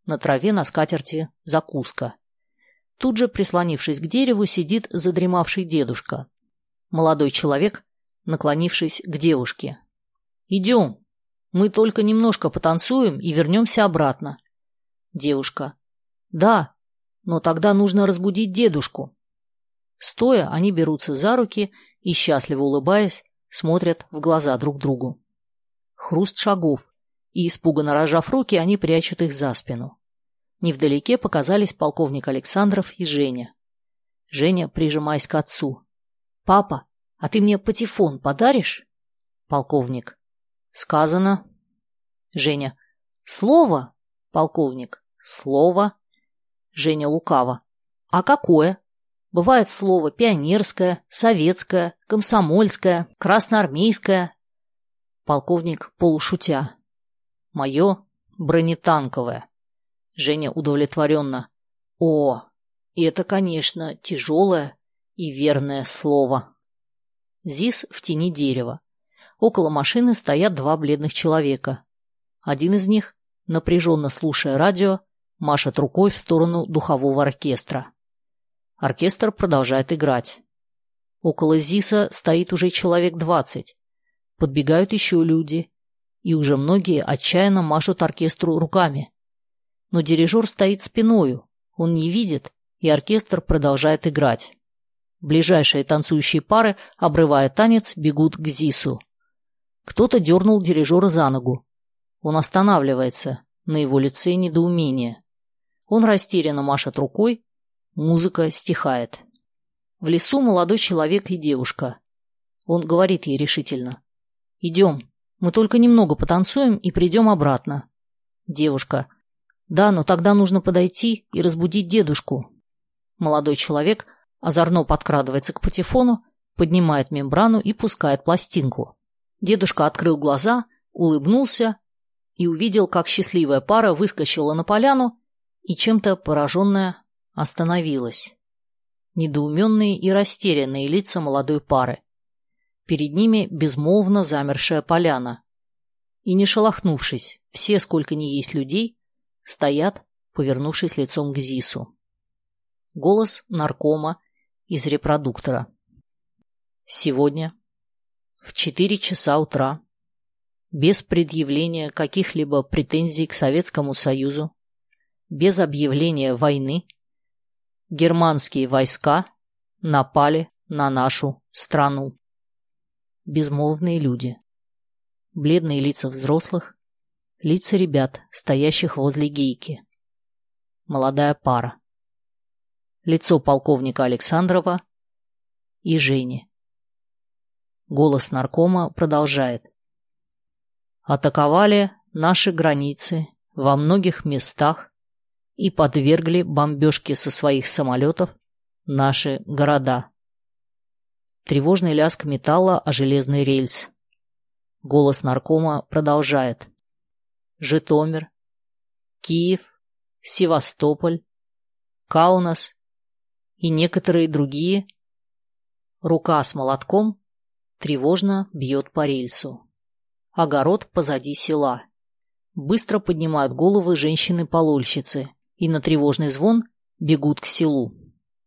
На траве на скатерти закуска. Тут же, прислонившись к дереву, сидит задремавший дедушка. Молодой человек, наклонившись к девушке. «Идем. Мы только немножко потанцуем и вернемся обратно». Девушка. «Да, но тогда нужно разбудить дедушку». Стоя, они берутся за руки и, счастливо улыбаясь, смотрят в глаза друг другу. Хруст шагов и, испуганно рожав руки, они прячут их за спину. Невдалеке показались полковник Александров и Женя. Женя, прижимаясь к отцу. «Папа, а ты мне патефон подаришь?» Полковник. «Сказано». Женя. «Слово?» Полковник. «Слово». Женя лукаво. «А какое?» Бывает слово пионерское, советское, комсомольское, красноармейское. Полковник полушутя. Мое бронетанковое. Женя удовлетворенно. О, это, конечно, тяжелое и верное слово. ЗИС в тени дерева. Около машины стоят два бледных человека. Один из них, напряженно слушая радио, машет рукой в сторону духового оркестра. Оркестр продолжает играть. Около ЗИСа стоит уже человек двадцать. Подбегают еще люди, и уже многие отчаянно машут оркестру руками. Но дирижер стоит спиною, он не видит, и оркестр продолжает играть. Ближайшие танцующие пары, обрывая танец, бегут к ЗИСу. Кто-то дернул дирижера за ногу. Он останавливается, на его лице недоумение. Он растерянно машет рукой, музыка стихает. В лесу молодой человек и девушка. Он говорит ей решительно. «Идем, мы только немного потанцуем и придем обратно. Девушка. Да, но тогда нужно подойти и разбудить дедушку. Молодой человек озорно подкрадывается к патефону, поднимает мембрану и пускает пластинку. Дедушка открыл глаза, улыбнулся и увидел, как счастливая пара выскочила на поляну и чем-то пораженная остановилась. Недоуменные и растерянные лица молодой пары. Перед ними безмолвно замершая поляна. И не шелохнувшись, все, сколько ни есть людей, стоят, повернувшись лицом к ЗИСу. Голос наркома из репродуктора. Сегодня в четыре часа утра, без предъявления каких-либо претензий к Советскому Союзу, без объявления войны, германские войска напали на нашу страну безмолвные люди. Бледные лица взрослых, лица ребят, стоящих возле гейки. Молодая пара. Лицо полковника Александрова и Жени. Голос наркома продолжает. Атаковали наши границы во многих местах и подвергли бомбежке со своих самолетов наши города. Тревожный лязг металла о железный рельс. Голос наркома продолжает. Житомир, Киев, Севастополь, Каунас и некоторые другие. Рука с молотком тревожно бьет по рельсу. Огород позади села. Быстро поднимают головы женщины-полольщицы и на тревожный звон бегут к селу.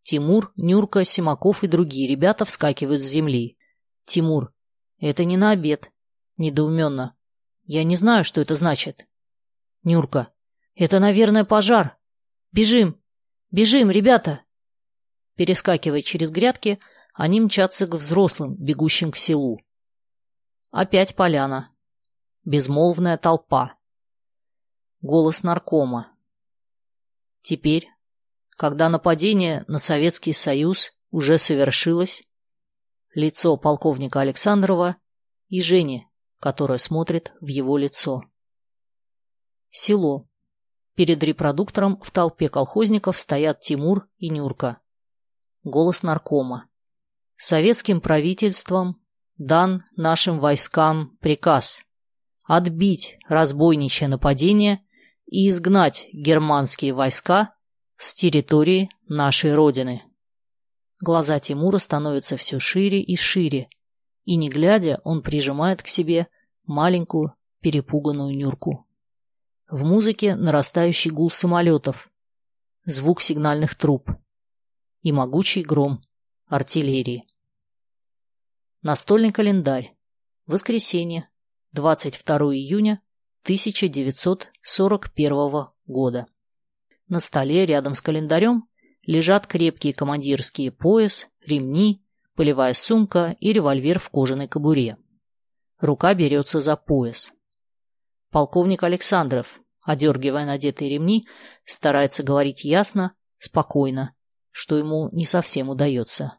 Тимур, Нюрка, Симаков и другие ребята вскакивают с земли. Тимур. Это не на обед. Недоуменно. Я не знаю, что это значит. Нюрка. Это, наверное, пожар. Бежим. Бежим, ребята. Перескакивая через грядки, они мчатся к взрослым, бегущим к селу. Опять поляна. Безмолвная толпа. Голос наркома. Теперь когда нападение на Советский Союз уже совершилось, лицо полковника Александрова и Жени, которая смотрит в его лицо. Село. Перед репродуктором в толпе колхозников стоят Тимур и Нюрка. Голос наркома. Советским правительством дан нашим войскам приказ отбить разбойничье нападение и изгнать германские войска с территории нашей Родины. Глаза Тимура становятся все шире и шире, и, не глядя, он прижимает к себе маленькую перепуганную Нюрку. В музыке нарастающий гул самолетов, звук сигнальных труб и могучий гром артиллерии. Настольный календарь. Воскресенье, 22 июня 1941 года. На столе рядом с календарем лежат крепкие командирские пояс, ремни, полевая сумка и револьвер в кожаной кобуре. Рука берется за пояс. Полковник Александров, одергивая надетые ремни, старается говорить ясно, спокойно, что ему не совсем удается.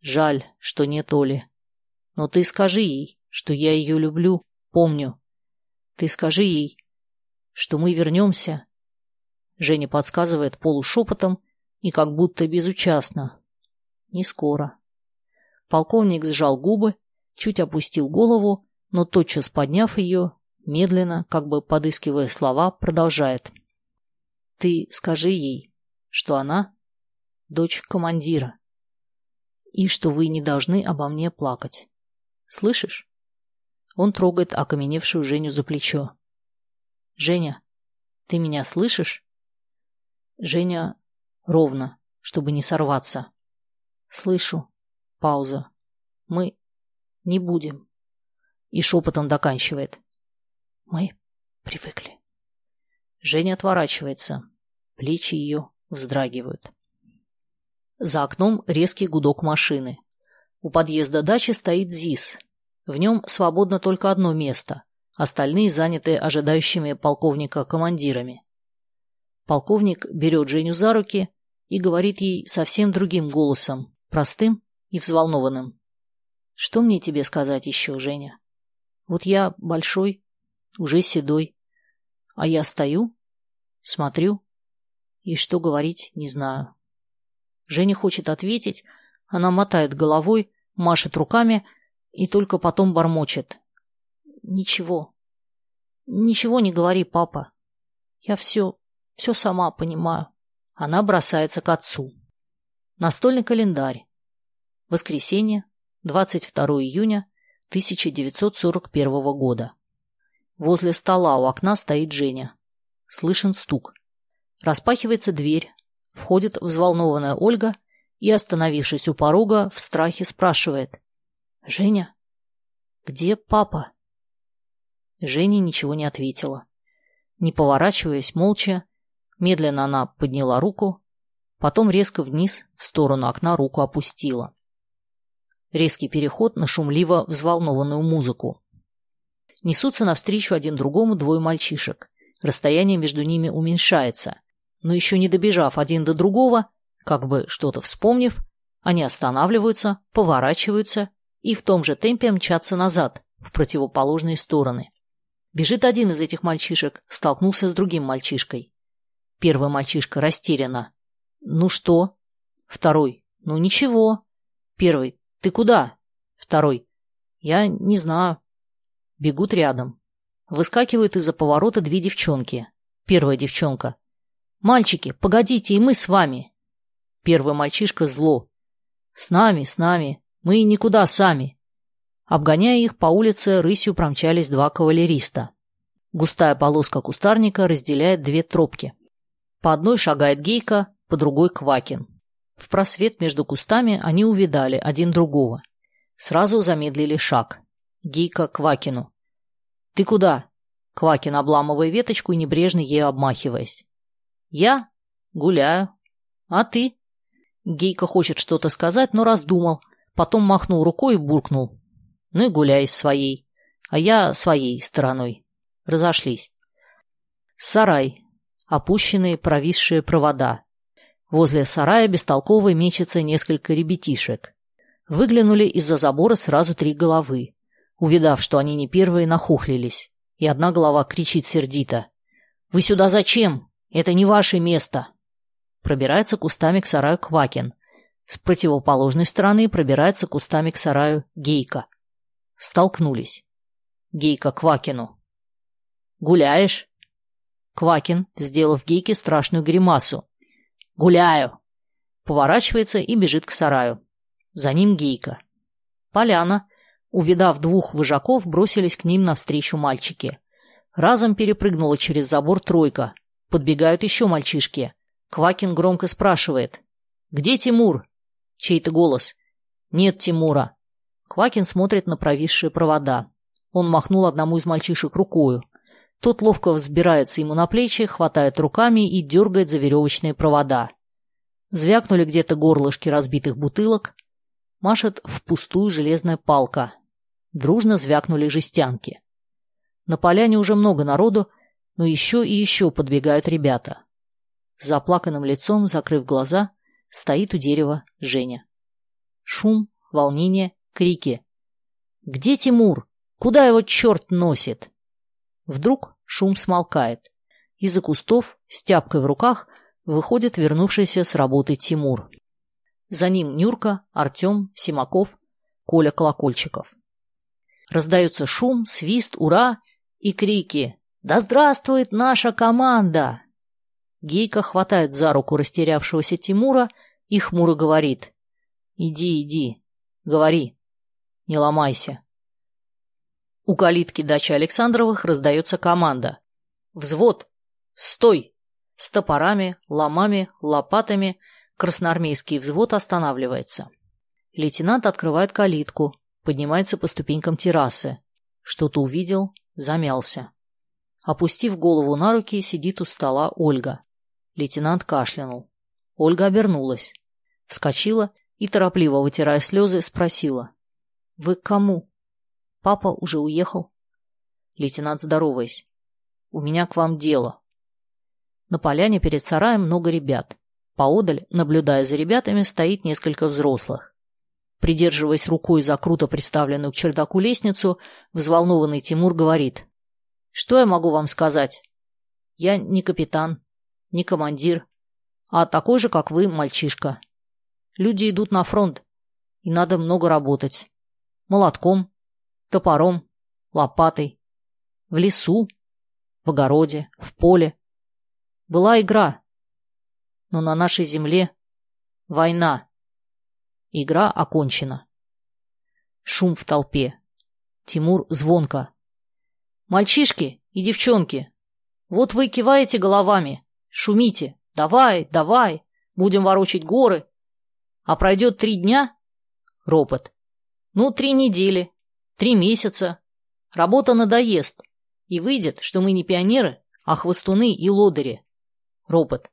Жаль, что нет Оли. Но ты скажи ей, что я ее люблю, помню. Ты скажи ей, что мы вернемся. Женя подсказывает полушепотом и как будто безучастно. Не скоро. Полковник сжал губы, чуть опустил голову, но тотчас подняв ее, медленно, как бы подыскивая слова, продолжает. Ты скажи ей, что она дочь командира, и что вы не должны обо мне плакать. Слышишь? Он трогает окаменевшую Женю за плечо. Женя, ты меня слышишь? Женя ровно, чтобы не сорваться. Слышу. Пауза. Мы не будем. И шепотом доканчивает. Мы привыкли. Женя отворачивается. Плечи ее вздрагивают. За окном резкий гудок машины. У подъезда дачи стоит ЗИС. В нем свободно только одно место. Остальные заняты ожидающими полковника командирами. Полковник берет Женю за руки и говорит ей совсем другим голосом, простым и взволнованным. «Что мне тебе сказать еще, Женя? Вот я большой, уже седой, а я стою, смотрю и что говорить не знаю». Женя хочет ответить, она мотает головой, машет руками и только потом бормочет. «Ничего. Ничего не говори, папа. Я все, все сама понимаю». Она бросается к отцу. Настольный календарь. Воскресенье, 22 июня 1941 года. Возле стола у окна стоит Женя. Слышен стук. Распахивается дверь, Входит взволнованная Ольга и, остановившись у порога, в страхе спрашивает. «Женя? Где папа?» Женя ничего не ответила. Не поворачиваясь, молча, медленно она подняла руку, потом резко вниз, в сторону окна руку опустила. Резкий переход на шумливо взволнованную музыку. Несутся навстречу один другому двое мальчишек. Расстояние между ними уменьшается но еще не добежав один до другого, как бы что-то вспомнив, они останавливаются, поворачиваются и в том же темпе мчатся назад, в противоположные стороны. Бежит один из этих мальчишек, столкнулся с другим мальчишкой. Первый мальчишка растерянно. «Ну что?» Второй. «Ну ничего». Первый. «Ты куда?» Второй. «Я не знаю». Бегут рядом. Выскакивают из-за поворота две девчонки. Первая девчонка. «Мальчики, погодите, и мы с вами!» Первый мальчишка зло. «С нами, с нами. Мы никуда сами!» Обгоняя их, по улице рысью промчались два кавалериста. Густая полоска кустарника разделяет две тропки. По одной шагает Гейка, по другой — Квакин. В просвет между кустами они увидали один другого. Сразу замедлили шаг. Гейка Квакину. «Ты куда?» Квакин, обламывая веточку и небрежно ею обмахиваясь. Я гуляю. А ты? Гейка хочет что-то сказать, но раздумал. Потом махнул рукой и буркнул. Ну и гуляй своей. А я своей стороной. Разошлись. Сарай. Опущенные провисшие провода. Возле сарая бестолково мечется несколько ребятишек. Выглянули из-за забора сразу три головы. Увидав, что они не первые, нахохлились. И одна голова кричит сердито. «Вы сюда зачем? Это не ваше место!» Пробирается кустами к сараю Квакин. С противоположной стороны пробирается кустами к сараю Гейка. Столкнулись. Гейка Квакину. «Гуляешь?» Квакин, сделав Гейке страшную гримасу. «Гуляю!» Поворачивается и бежит к сараю. За ним Гейка. Поляна. Увидав двух выжаков, бросились к ним навстречу мальчики. Разом перепрыгнула через забор тройка. Подбегают еще мальчишки. Квакин громко спрашивает. «Где Тимур?» Чей-то голос. «Нет Тимура». Квакин смотрит на провисшие провода. Он махнул одному из мальчишек рукою. Тот ловко взбирается ему на плечи, хватает руками и дергает за веревочные провода. Звякнули где-то горлышки разбитых бутылок. Машет впустую железная палка. Дружно звякнули жестянки. На поляне уже много народу, но еще и еще подбегают ребята. С заплаканным лицом, закрыв глаза, стоит у дерева Женя. Шум, волнение, крики. «Где Тимур? Куда его черт носит?» Вдруг шум смолкает. Из-за кустов, с тяпкой в руках, выходит вернувшийся с работы Тимур. За ним Нюрка, Артем, Симаков, Коля Колокольчиков. Раздается шум, свист, ура и крики «Да здравствует наша команда!» Гейка хватает за руку растерявшегося Тимура и хмуро говорит «Иди, иди, говори, не ломайся». У калитки дачи Александровых раздается команда «Взвод! Стой!» С топорами, ломами, лопатами красноармейский взвод останавливается. Лейтенант открывает калитку, поднимается по ступенькам террасы. Что-то увидел, замялся. Опустив голову на руки, сидит у стола Ольга. Лейтенант кашлянул. Ольга обернулась. Вскочила и, торопливо вытирая слезы, спросила. «Вы к кому?» «Папа уже уехал». Лейтенант, здороваясь. «У меня к вам дело». На поляне перед сараем много ребят. Поодаль, наблюдая за ребятами, стоит несколько взрослых. Придерживаясь рукой за круто приставленную к чердаку лестницу, взволнованный Тимур говорит. «Что я могу вам сказать? Я не капитан, не командир, а такой же, как вы, мальчишка. Люди идут на фронт, и надо много работать. Молотком, топором, лопатой. В лесу, в огороде, в поле. Была игра. Но на нашей земле война. Игра окончена. Шум в толпе. Тимур звонко. «Мальчишки и девчонки, вот вы киваете головами, шумите. Давай, давай, будем ворочать горы. А пройдет три дня? Ропот. Ну, три недели, три месяца. Работа надоест. И выйдет, что мы не пионеры, а хвостуны и лодыри. Ропот.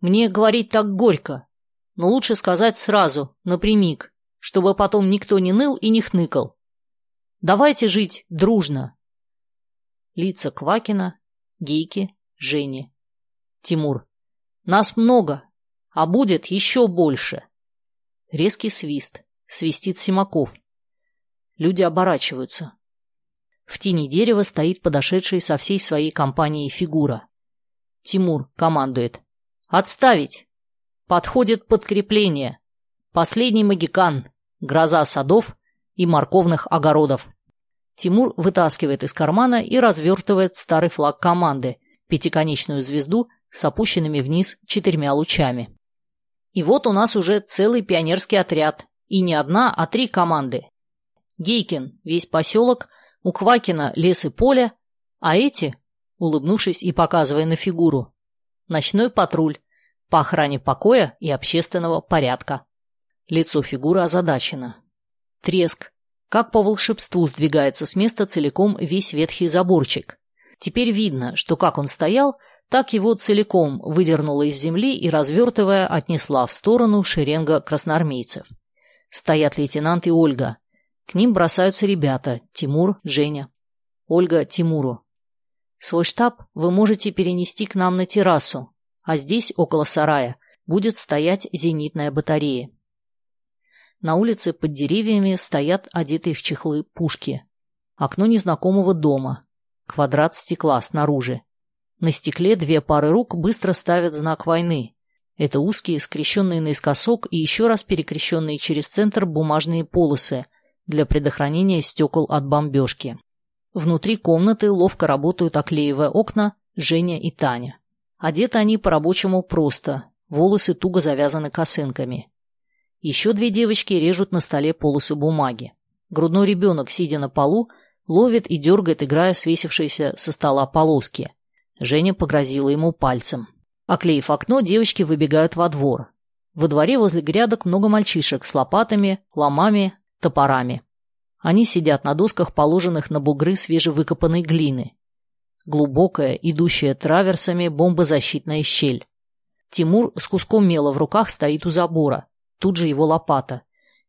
Мне говорить так горько, но лучше сказать сразу, напрямик, чтобы потом никто не ныл и не хныкал. Давайте жить дружно. Лица Квакина, Гейки, Жени. Тимур. Нас много, а будет еще больше. Резкий свист. Свистит Симаков. Люди оборачиваются. В тени дерева стоит подошедший со всей своей компанией фигура. Тимур командует. «Отставить! Подходит подкрепление. Последний магикан. Гроза садов и морковных огородов». Тимур вытаскивает из кармана и развертывает старый флаг команды, пятиконечную звезду с опущенными вниз четырьмя лучами. И вот у нас уже целый пионерский отряд. И не одна, а три команды. Гейкин, весь поселок, у Квакина лес и поле, а эти, улыбнувшись и показывая на фигуру, ночной патруль по охране покоя и общественного порядка. Лицо фигуры озадачено. Треск. Как по волшебству сдвигается с места целиком весь ветхий заборчик. Теперь видно, что как он стоял, так его целиком выдернула из земли и, развертывая, отнесла в сторону шеренга красноармейцев. Стоят лейтенант и Ольга. К ним бросаются ребята – Тимур, Женя. Ольга Тимуру. Свой штаб вы можете перенести к нам на террасу, а здесь, около сарая, будет стоять зенитная батарея. На улице под деревьями стоят одетые в чехлы пушки. Окно незнакомого дома. Квадрат стекла снаружи. На стекле две пары рук быстро ставят знак войны. Это узкие, скрещенные наискосок и еще раз перекрещенные через центр бумажные полосы для предохранения стекол от бомбежки. Внутри комнаты ловко работают, оклеивая окна, Женя и Таня. Одеты они по-рабочему просто, волосы туго завязаны косынками. Еще две девочки режут на столе полосы бумаги. Грудной ребенок, сидя на полу, ловит и дергает, играя свесившиеся со стола полоски. Женя погрозила ему пальцем. Оклеив окно, девочки выбегают во двор. Во дворе возле грядок много мальчишек с лопатами, ломами, топорами. Они сидят на досках, положенных на бугры свежевыкопанной глины. Глубокая, идущая траверсами, бомбозащитная щель. Тимур с куском мела в руках стоит у забора. Тут же его лопата.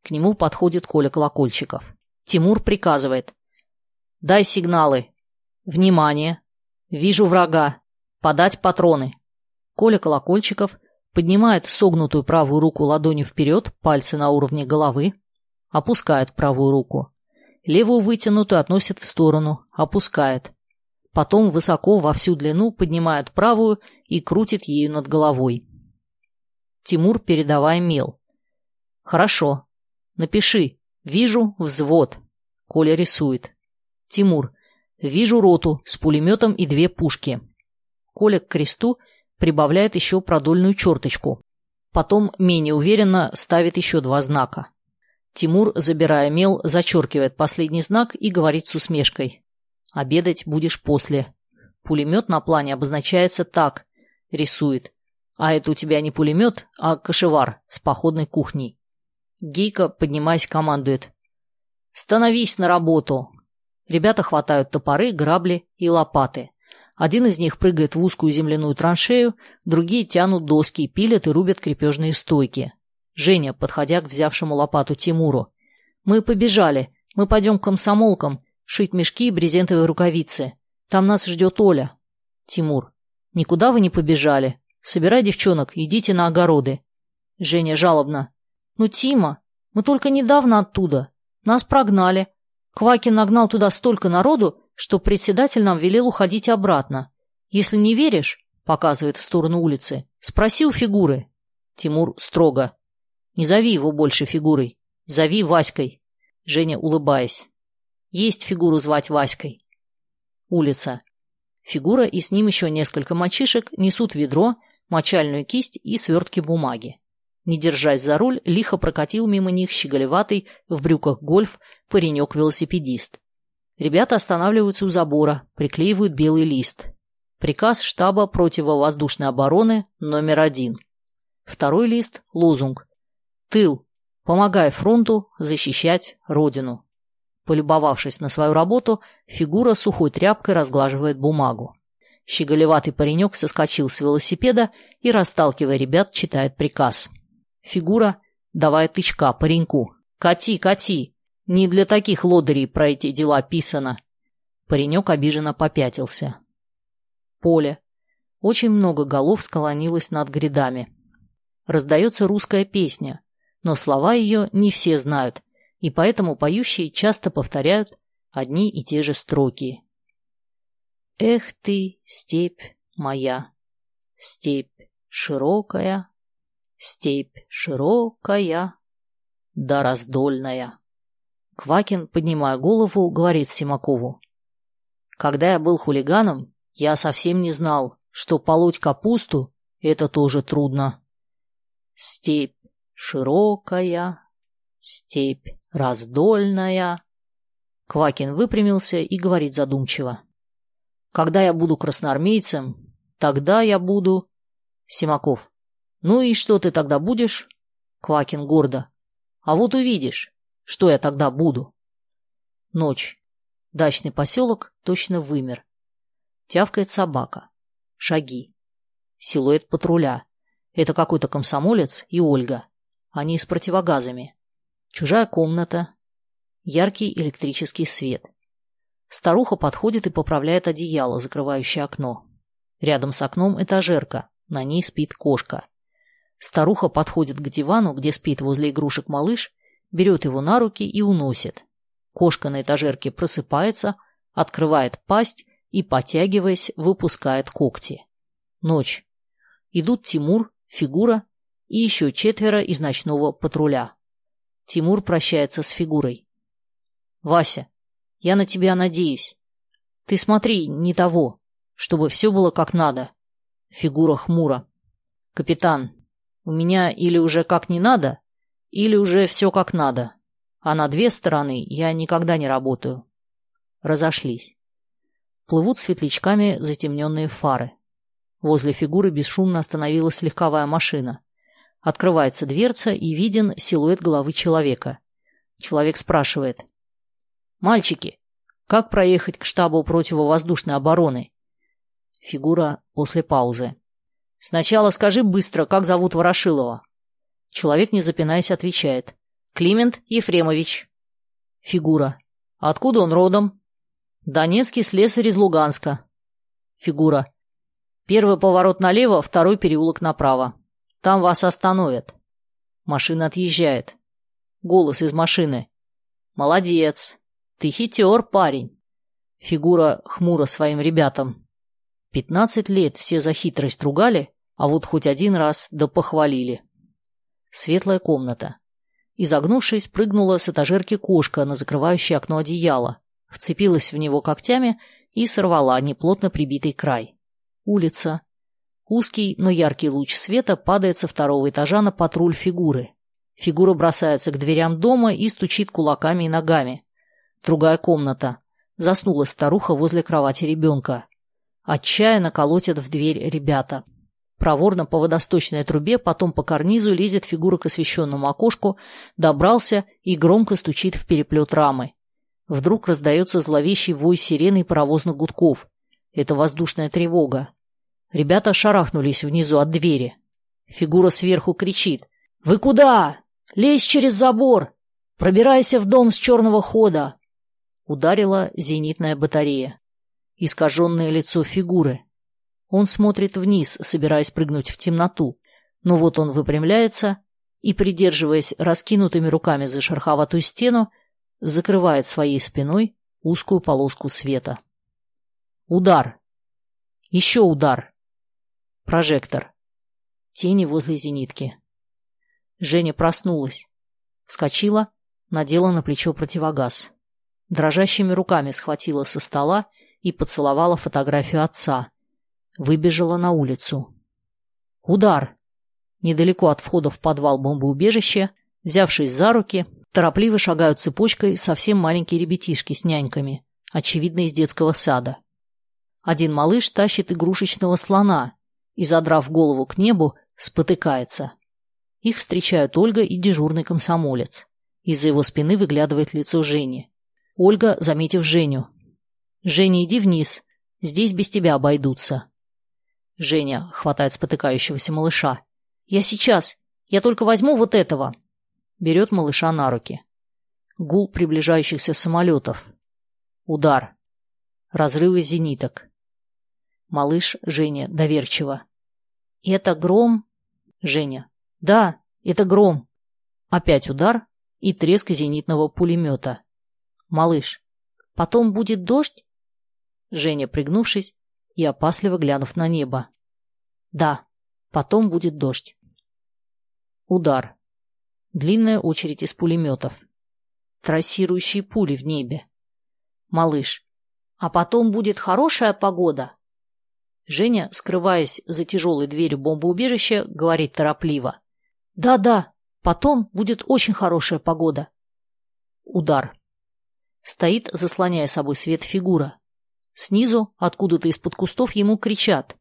К нему подходит Коля Колокольчиков. Тимур приказывает. «Дай сигналы. Внимание. Вижу врага. Подать патроны». Коля Колокольчиков поднимает согнутую правую руку ладонью вперед, пальцы на уровне головы, опускает правую руку. Левую вытянутую относит в сторону, опускает. Потом высоко во всю длину поднимает правую и крутит ею над головой. Тимур, передавая мел. Хорошо. Напиши. Вижу взвод. Коля рисует. Тимур. Вижу роту с пулеметом и две пушки. Коля к кресту прибавляет еще продольную черточку. Потом менее уверенно ставит еще два знака. Тимур, забирая мел, зачеркивает последний знак и говорит с усмешкой. «Обедать будешь после. Пулемет на плане обозначается так», — рисует. «А это у тебя не пулемет, а кошевар с походной кухней». Гейка, поднимаясь, командует. «Становись на работу!» Ребята хватают топоры, грабли и лопаты. Один из них прыгает в узкую земляную траншею, другие тянут доски, пилят и рубят крепежные стойки. Женя, подходя к взявшему лопату Тимуру. «Мы побежали. Мы пойдем к комсомолкам. Шить мешки и брезентовые рукавицы. Там нас ждет Оля». Тимур. «Никуда вы не побежали. Собирай девчонок, идите на огороды». Женя жалобно. «Ну, Тима, мы только недавно оттуда. Нас прогнали. Квакин нагнал туда столько народу, что председатель нам велел уходить обратно. Если не веришь, — показывает в сторону улицы, — спроси у фигуры». Тимур строго. «Не зови его больше фигурой. Зови Васькой». Женя, улыбаясь. «Есть фигуру звать Васькой». Улица. Фигура и с ним еще несколько мальчишек несут ведро, мочальную кисть и свертки бумаги. Не держась за руль, лихо прокатил мимо них щеголеватый, в брюках гольф, паренек-велосипедист. Ребята останавливаются у забора, приклеивают белый лист. Приказ штаба противовоздушной обороны номер один. Второй лист – лозунг. Тыл. Помогай фронту защищать Родину. Полюбовавшись на свою работу, фигура сухой тряпкой разглаживает бумагу. Щеголеватый паренек соскочил с велосипеда и, расталкивая ребят, читает приказ. Фигура, давая тычка пареньку. «Кати, кати! Не для таких лодырей про эти дела писано!» Паренек обиженно попятился. Поле. Очень много голов склонилось над грядами. Раздается русская песня, но слова ее не все знают, и поэтому поющие часто повторяют одни и те же строки. «Эх ты, степь моя, степь широкая, Степь широкая, да раздольная. Квакин, поднимая голову, говорит Симакову. Когда я был хулиганом, я совсем не знал, что полоть капусту — это тоже трудно. Степь широкая, степь раздольная. Квакин выпрямился и говорит задумчиво. Когда я буду красноармейцем, тогда я буду... Симаков. «Ну и что ты тогда будешь?» Квакин гордо. «А вот увидишь, что я тогда буду». Ночь. Дачный поселок точно вымер. Тявкает собака. Шаги. Силуэт патруля. Это какой-то комсомолец и Ольга. Они с противогазами. Чужая комната. Яркий электрический свет. Старуха подходит и поправляет одеяло, закрывающее окно. Рядом с окном этажерка. На ней спит кошка. Старуха подходит к дивану, где спит возле игрушек малыш, берет его на руки и уносит. Кошка на этажерке просыпается, открывает пасть и, потягиваясь, выпускает когти. Ночь. Идут Тимур, фигура и еще четверо из ночного патруля. Тимур прощается с фигурой. «Вася, я на тебя надеюсь. Ты смотри, не того, чтобы все было как надо». Фигура хмуро. «Капитан, у меня или уже как не надо, или уже все как надо. А на две стороны я никогда не работаю». Разошлись. Плывут светлячками затемненные фары. Возле фигуры бесшумно остановилась легковая машина. Открывается дверца и виден силуэт головы человека. Человек спрашивает. «Мальчики, как проехать к штабу противовоздушной обороны?» Фигура после паузы. «Сначала скажи быстро, как зовут Ворошилова?» Человек, не запинаясь, отвечает. «Климент Ефремович». Фигура. «Откуда он родом?» «Донецкий слесарь из Луганска». Фигура. Первый поворот налево, второй переулок направо. Там вас остановят. Машина отъезжает. Голос из машины. Молодец. Ты хитер, парень. Фигура хмуро своим ребятам. Пятнадцать лет все за хитрость ругали, а вот хоть один раз да похвалили. Светлая комната. Изогнувшись, прыгнула с этажерки кошка на закрывающее окно одеяло, вцепилась в него когтями и сорвала неплотно прибитый край. Улица. Узкий, но яркий луч света падает со второго этажа на патруль фигуры. Фигура бросается к дверям дома и стучит кулаками и ногами. Другая комната. Заснула старуха возле кровати ребенка. Отчаянно колотят в дверь ребята. Проворно по водосточной трубе, потом по карнизу лезет фигура к освещенному окошку, добрался и громко стучит в переплет рамы. Вдруг раздается зловещий вой сирены и паровозных гудков. Это воздушная тревога. Ребята шарахнулись внизу от двери. Фигура сверху кричит. «Вы куда? Лезь через забор! Пробирайся в дом с черного хода!» Ударила зенитная батарея. Искаженное лицо фигуры. Он смотрит вниз, собираясь прыгнуть в темноту. Но вот он выпрямляется и, придерживаясь раскинутыми руками за шероховатую стену, закрывает своей спиной узкую полоску света. Удар. Еще удар. Прожектор. Тени возле зенитки. Женя проснулась. Вскочила, надела на плечо противогаз. Дрожащими руками схватила со стола и поцеловала фотографию отца. Выбежала на улицу. Удар. Недалеко от входа в подвал бомбоубежища, взявшись за руки, торопливо шагают цепочкой совсем маленькие ребятишки с няньками, очевидно, из детского сада. Один малыш тащит игрушечного слона и, задрав голову к небу, спотыкается. Их встречают Ольга и дежурный комсомолец. Из-за его спины выглядывает лицо Жени. Ольга, заметив Женю. «Женя, иди вниз. Здесь без тебя обойдутся». Женя хватает спотыкающегося малыша. «Я сейчас. Я только возьму вот этого». Берет малыша на руки. Гул приближающихся самолетов. Удар. Разрывы зениток. Малыш Женя доверчиво. «Это гром?» Женя. «Да, это гром». Опять удар и треск зенитного пулемета. Малыш. «Потом будет дождь?» Женя, пригнувшись и опасливо глянув на небо. «Да, потом будет дождь». Удар. Длинная очередь из пулеметов. Трассирующие пули в небе. Малыш. «А потом будет хорошая погода?» Женя, скрываясь за тяжелой дверью бомбоубежища, говорит торопливо. «Да-да, потом будет очень хорошая погода». Удар. Стоит, заслоняя собой свет фигура. Снизу, откуда-то из-под кустов, ему кричат.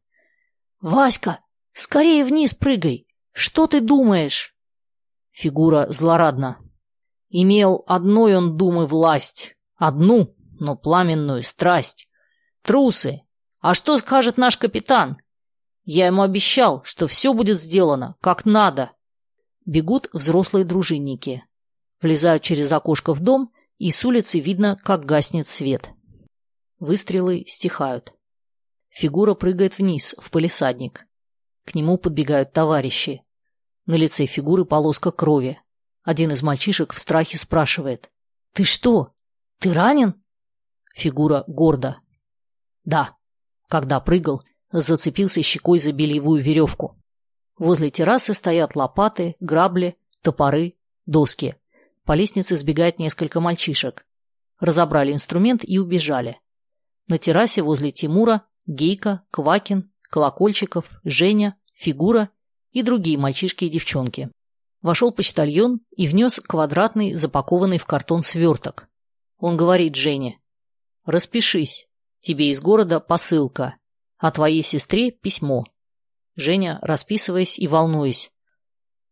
«Васька, скорее вниз прыгай! Что ты думаешь?» Фигура злорадна. Имел одной он думы власть, одну, но пламенную страсть. Трусы, а что скажет наш капитан? Я ему обещал, что все будет сделано, как надо. Бегут взрослые дружинники. Влезают через окошко в дом, и с улицы видно, как гаснет свет. Выстрелы стихают. Фигура прыгает вниз, в полисадник. К нему подбегают товарищи. На лице фигуры полоска крови. Один из мальчишек в страхе спрашивает. «Ты что? Ты ранен?» Фигура гордо. «Да». Когда прыгал, зацепился щекой за бельевую веревку. Возле террасы стоят лопаты, грабли, топоры, доски. По лестнице сбегает несколько мальчишек. Разобрали инструмент и убежали. На террасе возле Тимура Гейка, Квакин, Колокольчиков, Женя, Фигура и другие мальчишки и девчонки. Вошел почтальон и внес квадратный, запакованный в картон сверток. Он говорит Жене, «Распишись, тебе из города посылка, а твоей сестре письмо». Женя, расписываясь и волнуясь.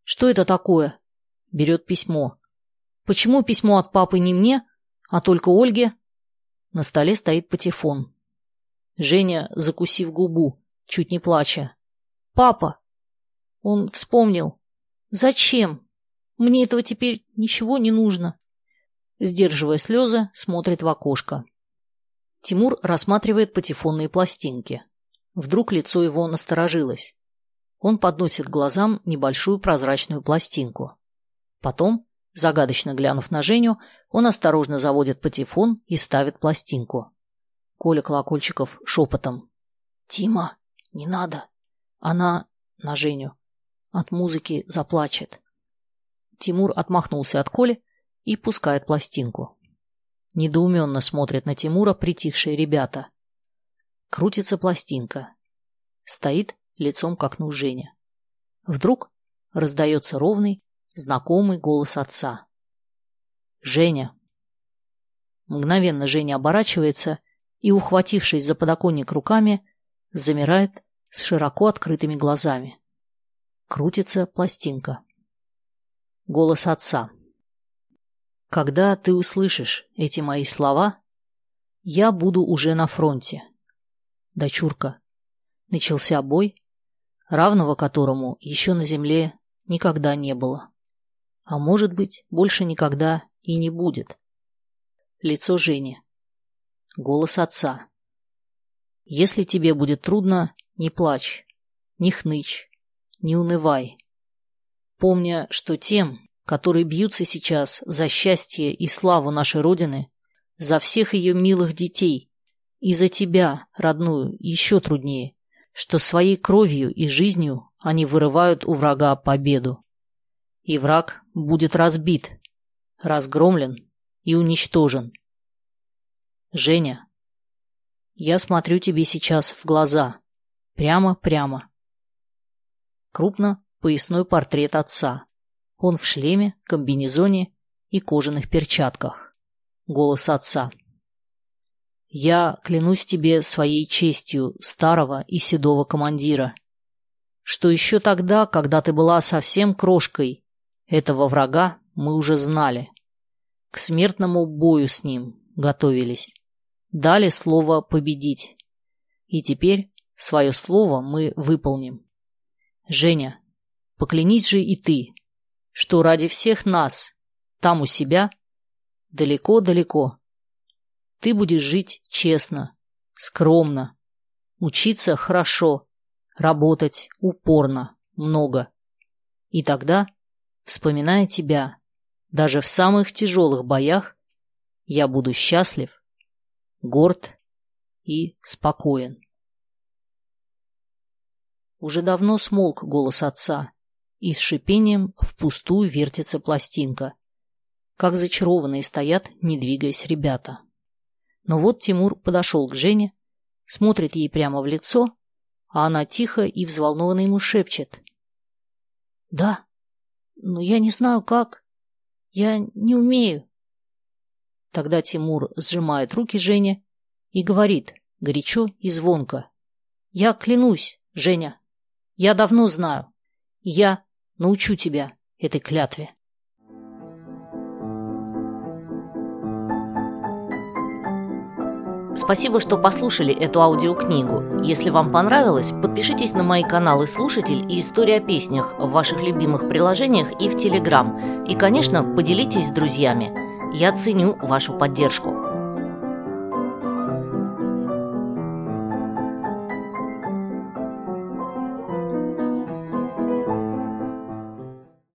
«Что это такое?» Берет письмо. «Почему письмо от папы не мне, а только Ольге?» На столе стоит патефон. Женя, закусив губу, чуть не плача. «Папа!» Он вспомнил. «Зачем? Мне этого теперь ничего не нужно». Сдерживая слезы, смотрит в окошко. Тимур рассматривает патефонные пластинки. Вдруг лицо его насторожилось. Он подносит глазам небольшую прозрачную пластинку. Потом, загадочно глянув на Женю, он осторожно заводит патефон и ставит пластинку. Коля Колокольчиков шепотом. «Тима, не надо!» Она на Женю. От музыки заплачет. Тимур отмахнулся от Коли и пускает пластинку. Недоуменно смотрят на Тимура притихшие ребята. Крутится пластинка. Стоит лицом к окну Женя. Вдруг раздается ровный, знакомый голос отца. «Женя!» Мгновенно Женя оборачивается и, ухватившись за подоконник руками, замирает с широко открытыми глазами. Крутится пластинка. Голос отца. «Когда ты услышишь эти мои слова, я буду уже на фронте. Дочурка, начался бой, равного которому еще на земле никогда не было. А может быть, больше никогда и не будет. Лицо Жени. Голос отца. Если тебе будет трудно, не плачь, не хнычь, не унывай. Помня, что тем, которые бьются сейчас за счастье и славу нашей Родины, за всех ее милых детей и за тебя, родную, еще труднее, что своей кровью и жизнью они вырывают у врага победу. И враг будет разбит, разгромлен и уничтожен. Женя, я смотрю тебе сейчас в глаза. Прямо-прямо. Крупно поясной портрет отца. Он в шлеме, комбинезоне и кожаных перчатках. Голос отца. Я клянусь тебе своей честью старого и седого командира, что еще тогда, когда ты была совсем крошкой, этого врага мы уже знали. К смертному бою с ним готовились дали слово победить. И теперь свое слово мы выполним. Женя, поклянись же и ты, что ради всех нас, там у себя, далеко-далеко, ты будешь жить честно, скромно, учиться хорошо, работать упорно, много. И тогда, вспоминая тебя, даже в самых тяжелых боях, я буду счастлив горд и спокоен. Уже давно смолк голос отца, и с шипением впустую вертится пластинка. Как зачарованные стоят, не двигаясь ребята. Но вот Тимур подошел к Жене, смотрит ей прямо в лицо, а она тихо и взволнованно ему шепчет. «Да, но я не знаю как. Я не умею». Тогда Тимур сжимает руки Жене и говорит горячо и звонко. «Я клянусь, Женя, я давно знаю. Я научу тебя этой клятве». Спасибо, что послушали эту аудиокнигу. Если вам понравилось, подпишитесь на мои каналы «Слушатель» и «История о песнях» в ваших любимых приложениях и в Телеграм. И, конечно, поделитесь с друзьями. Я ценю вашу поддержку.